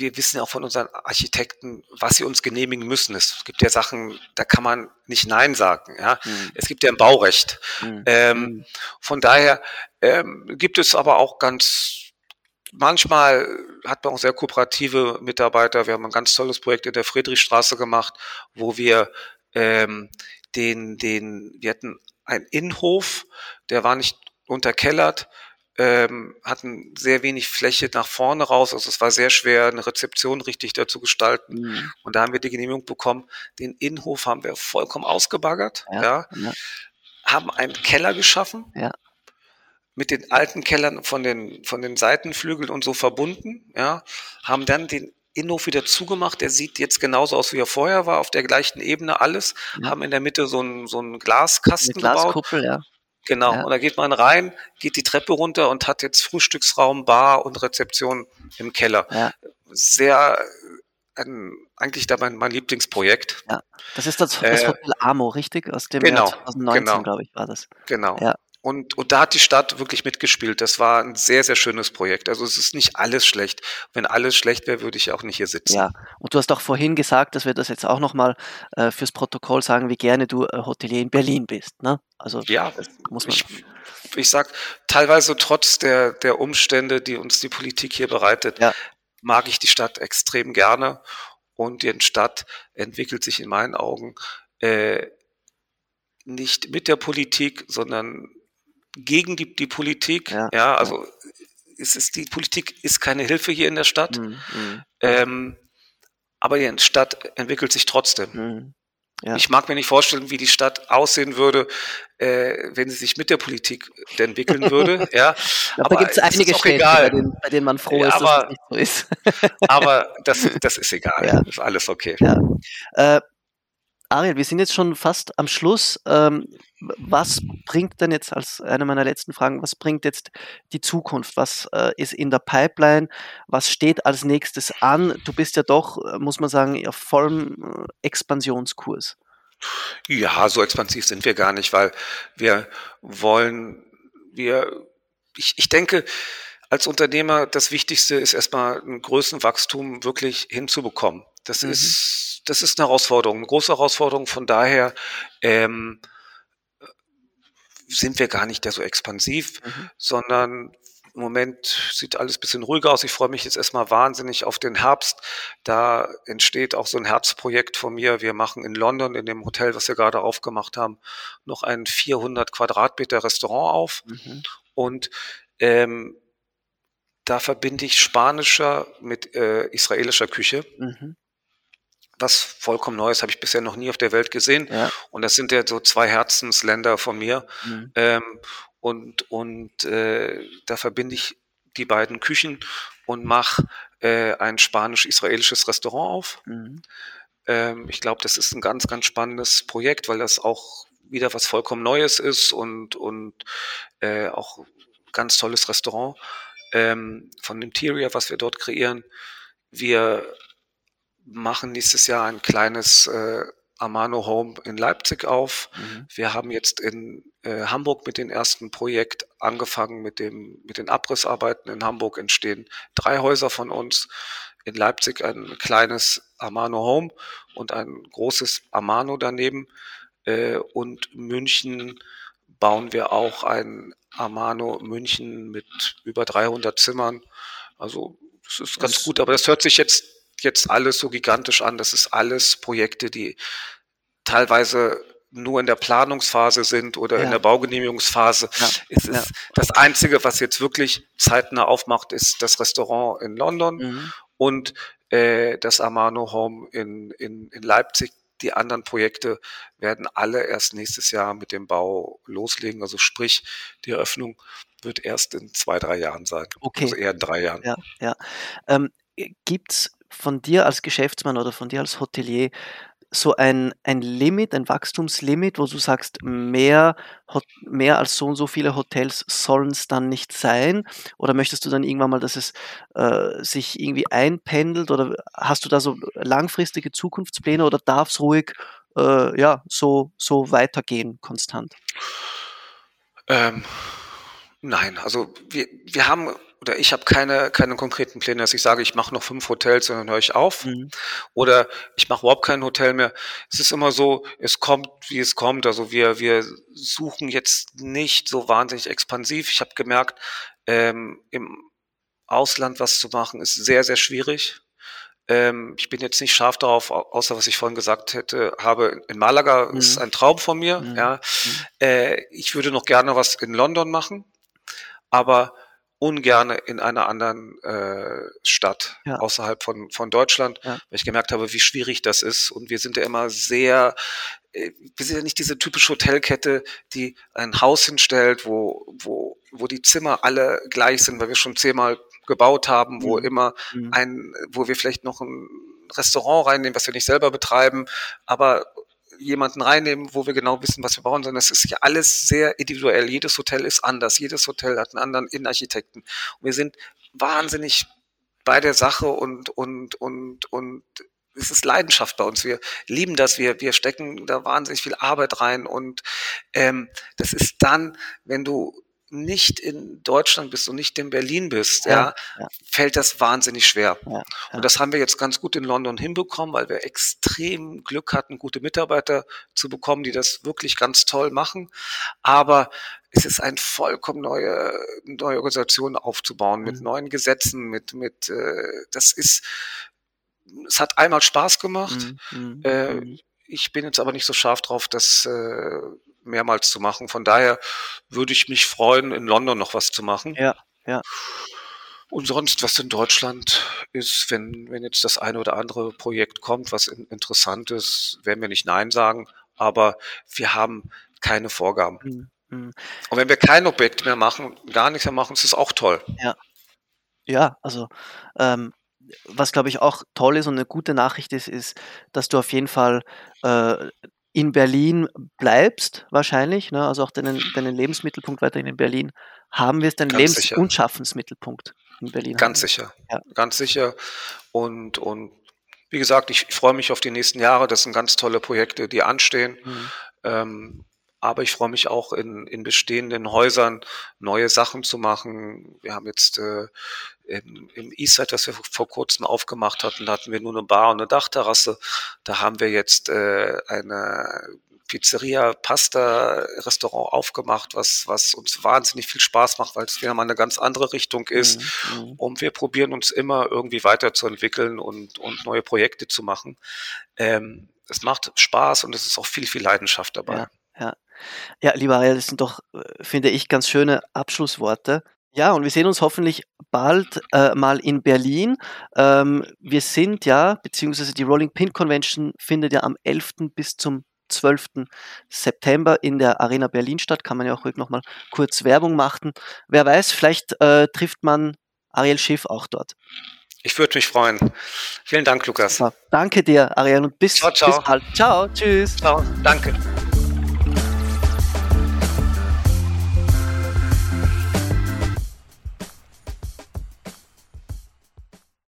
wir wissen ja auch von unseren Architekten, was sie uns genehmigen müssen. Es gibt ja Sachen, da kann man nicht Nein sagen. Ja? Mhm. Es gibt ja ein Baurecht. Mhm. Ähm, mhm. von daher ähm, gibt es aber auch ganz, manchmal hat man auch sehr kooperative Mitarbeiter. Wir haben ein ganz tolles Projekt in der Friedrichstraße gemacht, wo wir ähm, den, den, wir hatten ein Innenhof, der war nicht unterkellert, ähm, hatten sehr wenig Fläche nach vorne raus, also es war sehr schwer, eine Rezeption richtig dazu gestalten. Mhm. Und da haben wir die Genehmigung bekommen. Den Innenhof haben wir vollkommen ausgebaggert, ja. ja. haben einen Keller geschaffen. Ja mit den alten Kellern von den, von den Seitenflügeln und so verbunden, ja, haben dann den Innenhof wieder zugemacht. Der sieht jetzt genauso aus, wie er vorher war, auf der gleichen Ebene alles. Ja. Haben in der Mitte so einen, so einen Glaskasten Eine Glaskuppel, gebaut. ja. Genau. Ja. Und da geht man rein, geht die Treppe runter und hat jetzt Frühstücksraum, Bar und Rezeption im Keller. Ja. Sehr, ein, eigentlich da mein, mein Lieblingsprojekt. Ja. Das ist das, das äh, Hotel Amo, richtig? Aus dem genau, Jahr 2019, genau. glaube ich, war das. Genau. Ja. Und, und da hat die Stadt wirklich mitgespielt. Das war ein sehr, sehr schönes Projekt. Also es ist nicht alles schlecht. Wenn alles schlecht wäre, würde ich auch nicht hier sitzen. Ja, und du hast auch vorhin gesagt, dass wir das jetzt auch nochmal äh, fürs Protokoll sagen, wie gerne du äh, Hotelier in Berlin bist. Ne? Also ja, muss man. Ich, ich sag, teilweise trotz der, der Umstände, die uns die Politik hier bereitet, ja. mag ich die Stadt extrem gerne. Und die Stadt entwickelt sich in meinen Augen äh, nicht mit der Politik, sondern gegen die, die Politik. Ja, ja also. Es ist, die Politik ist keine Hilfe hier in der Stadt. Mhm, ähm, aber die Stadt entwickelt sich trotzdem. Mhm. Ja. Ich mag mir nicht vorstellen, wie die Stadt aussehen würde, äh, wenn sie sich mit der Politik entwickeln würde. ja, aber, aber gibt es einige Städte, bei denen, bei denen, man froh ist, aber, dass es nicht so ist. aber das, das ist egal. Ja. Ist alles okay. Ja. Äh, Ariel, wir sind jetzt schon fast am Schluss. Ähm, was bringt denn jetzt als eine meiner letzten Fragen, was bringt jetzt die Zukunft? Was äh, ist in der Pipeline? Was steht als nächstes an? Du bist ja doch, äh, muss man sagen, auf vollem äh, Expansionskurs. Ja, so expansiv sind wir gar nicht, weil wir wollen, wir, ich, ich denke, als Unternehmer das Wichtigste ist erstmal ein Größenwachstum wirklich hinzubekommen. Das mhm. ist das ist eine Herausforderung, eine große Herausforderung. Von daher ähm, sind wir gar nicht der so expansiv, mhm. sondern im Moment sieht alles ein bisschen ruhiger aus. Ich freue mich jetzt erstmal wahnsinnig auf den Herbst. Da entsteht auch so ein Herbstprojekt von mir. Wir machen in London, in dem Hotel, was wir gerade aufgemacht haben, noch ein 400 Quadratmeter Restaurant auf. Mhm. Und ähm, da verbinde ich spanischer mit äh, israelischer Küche. Mhm was vollkommen Neues, habe ich bisher noch nie auf der Welt gesehen. Ja. Und das sind ja so zwei Herzensländer von mir. Mhm. Ähm, und und äh, da verbinde ich die beiden Küchen und mache äh, ein spanisch-israelisches Restaurant auf. Mhm. Ähm, ich glaube, das ist ein ganz, ganz spannendes Projekt, weil das auch wieder was vollkommen Neues ist und, und äh, auch ganz tolles Restaurant ähm, von Interior, was wir dort kreieren. Wir machen nächstes Jahr ein kleines äh, Amano Home in Leipzig auf. Mhm. Wir haben jetzt in äh, Hamburg mit dem ersten Projekt angefangen mit dem mit den Abrissarbeiten. In Hamburg entstehen drei Häuser von uns. In Leipzig ein kleines Amano Home und ein großes Amano daneben. Äh, und München bauen wir auch ein Amano München mit über 300 Zimmern. Also das ist ganz das gut, aber das hört sich jetzt jetzt alles so gigantisch an. Das ist alles Projekte, die teilweise nur in der Planungsphase sind oder ja. in der Baugenehmigungsphase. Ja. Es ist ja. das Einzige, was jetzt wirklich zeitnah aufmacht, ist das Restaurant in London mhm. und äh, das Amano Home in, in, in Leipzig. Die anderen Projekte werden alle erst nächstes Jahr mit dem Bau loslegen. Also sprich, die Eröffnung wird erst in zwei, drei Jahren sein. Okay. Also eher in drei Jahren. Ja, ja. Ähm, Gibt von dir als Geschäftsmann oder von dir als Hotelier so ein, ein Limit, ein Wachstumslimit, wo du sagst, mehr, mehr als so und so viele Hotels sollen es dann nicht sein? Oder möchtest du dann irgendwann mal, dass es äh, sich irgendwie einpendelt? Oder hast du da so langfristige Zukunftspläne oder darf es ruhig äh, ja, so, so weitergehen, konstant? Ähm, nein, also wir, wir haben oder ich habe keine, keine konkreten Pläne, dass ich sage, ich mache noch fünf Hotels und dann höre ich auf. Mhm. Oder ich mache überhaupt kein Hotel mehr. Es ist immer so, es kommt, wie es kommt. Also wir, wir suchen jetzt nicht so wahnsinnig expansiv. Ich habe gemerkt, ähm, im Ausland was zu machen, ist sehr, sehr schwierig. Ähm, ich bin jetzt nicht scharf darauf, außer was ich vorhin gesagt hätte, habe in Malaga mhm. ist ein Traum von mir. Mhm. Ja. Mhm. Äh, ich würde noch gerne was in London machen, aber ungerne in einer anderen äh, Stadt ja. außerhalb von, von Deutschland, ja. weil ich gemerkt habe, wie schwierig das ist. Und wir sind ja immer sehr, äh, wir sind ja nicht diese typische Hotelkette, die ein Haus hinstellt, wo, wo, wo die Zimmer alle gleich sind, weil wir schon zehnmal gebaut haben, wo mhm. immer mhm. ein, wo wir vielleicht noch ein Restaurant reinnehmen, was wir nicht selber betreiben, aber jemanden reinnehmen, wo wir genau wissen, was wir brauchen, sondern es ist ja alles sehr individuell. Jedes Hotel ist anders. Jedes Hotel hat einen anderen Innenarchitekten. Und wir sind wahnsinnig bei der Sache und, und, und, und es ist Leidenschaft bei uns. Wir lieben das. Wir, wir stecken da wahnsinnig viel Arbeit rein. Und ähm, das ist dann, wenn du nicht in Deutschland bist und nicht in Berlin bist, ja, ja, ja. fällt das wahnsinnig schwer. Ja, und das haben wir jetzt ganz gut in London hinbekommen, weil wir extrem Glück hatten, gute Mitarbeiter zu bekommen, die das wirklich ganz toll machen. Aber es ist eine vollkommen neue, neue Organisation aufzubauen mit mhm. neuen Gesetzen, mit, mit, äh, das ist, es hat einmal Spaß gemacht. Mhm. Äh, mhm. ich bin jetzt aber nicht so scharf drauf, dass äh, mehrmals zu machen. Von daher würde ich mich freuen, in London noch was zu machen. Ja, ja. Und sonst, was in Deutschland ist, wenn, wenn jetzt das eine oder andere Projekt kommt, was in, interessant ist, werden wir nicht Nein sagen, aber wir haben keine Vorgaben. Mhm. Und wenn wir kein Objekt mehr machen, gar nichts mehr machen, ist es auch toll. Ja. Ja, also ähm, was glaube ich auch toll ist und eine gute Nachricht ist, ist, dass du auf jeden Fall äh, in Berlin bleibst, wahrscheinlich, ne? also auch deinen, deinen Lebensmittelpunkt weiterhin in Berlin haben wirst, deinen Lebens- sicher. und Schaffensmittelpunkt in Berlin. Ganz sicher, ja. ganz sicher. Und, und wie gesagt, ich freue mich auf die nächsten Jahre. Das sind ganz tolle Projekte, die anstehen. Mhm. Ähm, aber ich freue mich auch in, in bestehenden Häusern neue Sachen zu machen. Wir haben jetzt äh, im, im Eastside, was wir vor kurzem aufgemacht hatten, da hatten wir nur eine Bar und eine Dachterrasse. Da haben wir jetzt äh, eine Pizzeria, Pasta, Restaurant aufgemacht, was, was uns wahnsinnig viel Spaß macht, weil es wieder mal eine ganz andere Richtung ist. Mhm. mhm. Und wir probieren uns immer irgendwie weiterzuentwickeln und, und neue Projekte zu machen. Ähm, es macht Spaß und es ist auch viel, viel Leidenschaft dabei. Ja, ja. Ja, lieber Ariel, das sind doch, äh, finde ich, ganz schöne Abschlussworte. Ja, und wir sehen uns hoffentlich bald äh, mal in Berlin. Ähm, wir sind ja, beziehungsweise die Rolling Pin Convention findet ja am 11. bis zum 12. September in der Arena Berlin statt. Kann man ja auch ruhig nochmal kurz Werbung machen. Wer weiß, vielleicht äh, trifft man Ariel Schiff auch dort. Ich würde mich freuen. Vielen Dank, Lukas. Super. Danke dir, Ariel, und bis, ciao, ciao. bis bald. Ciao, tschüss. Ciao, danke.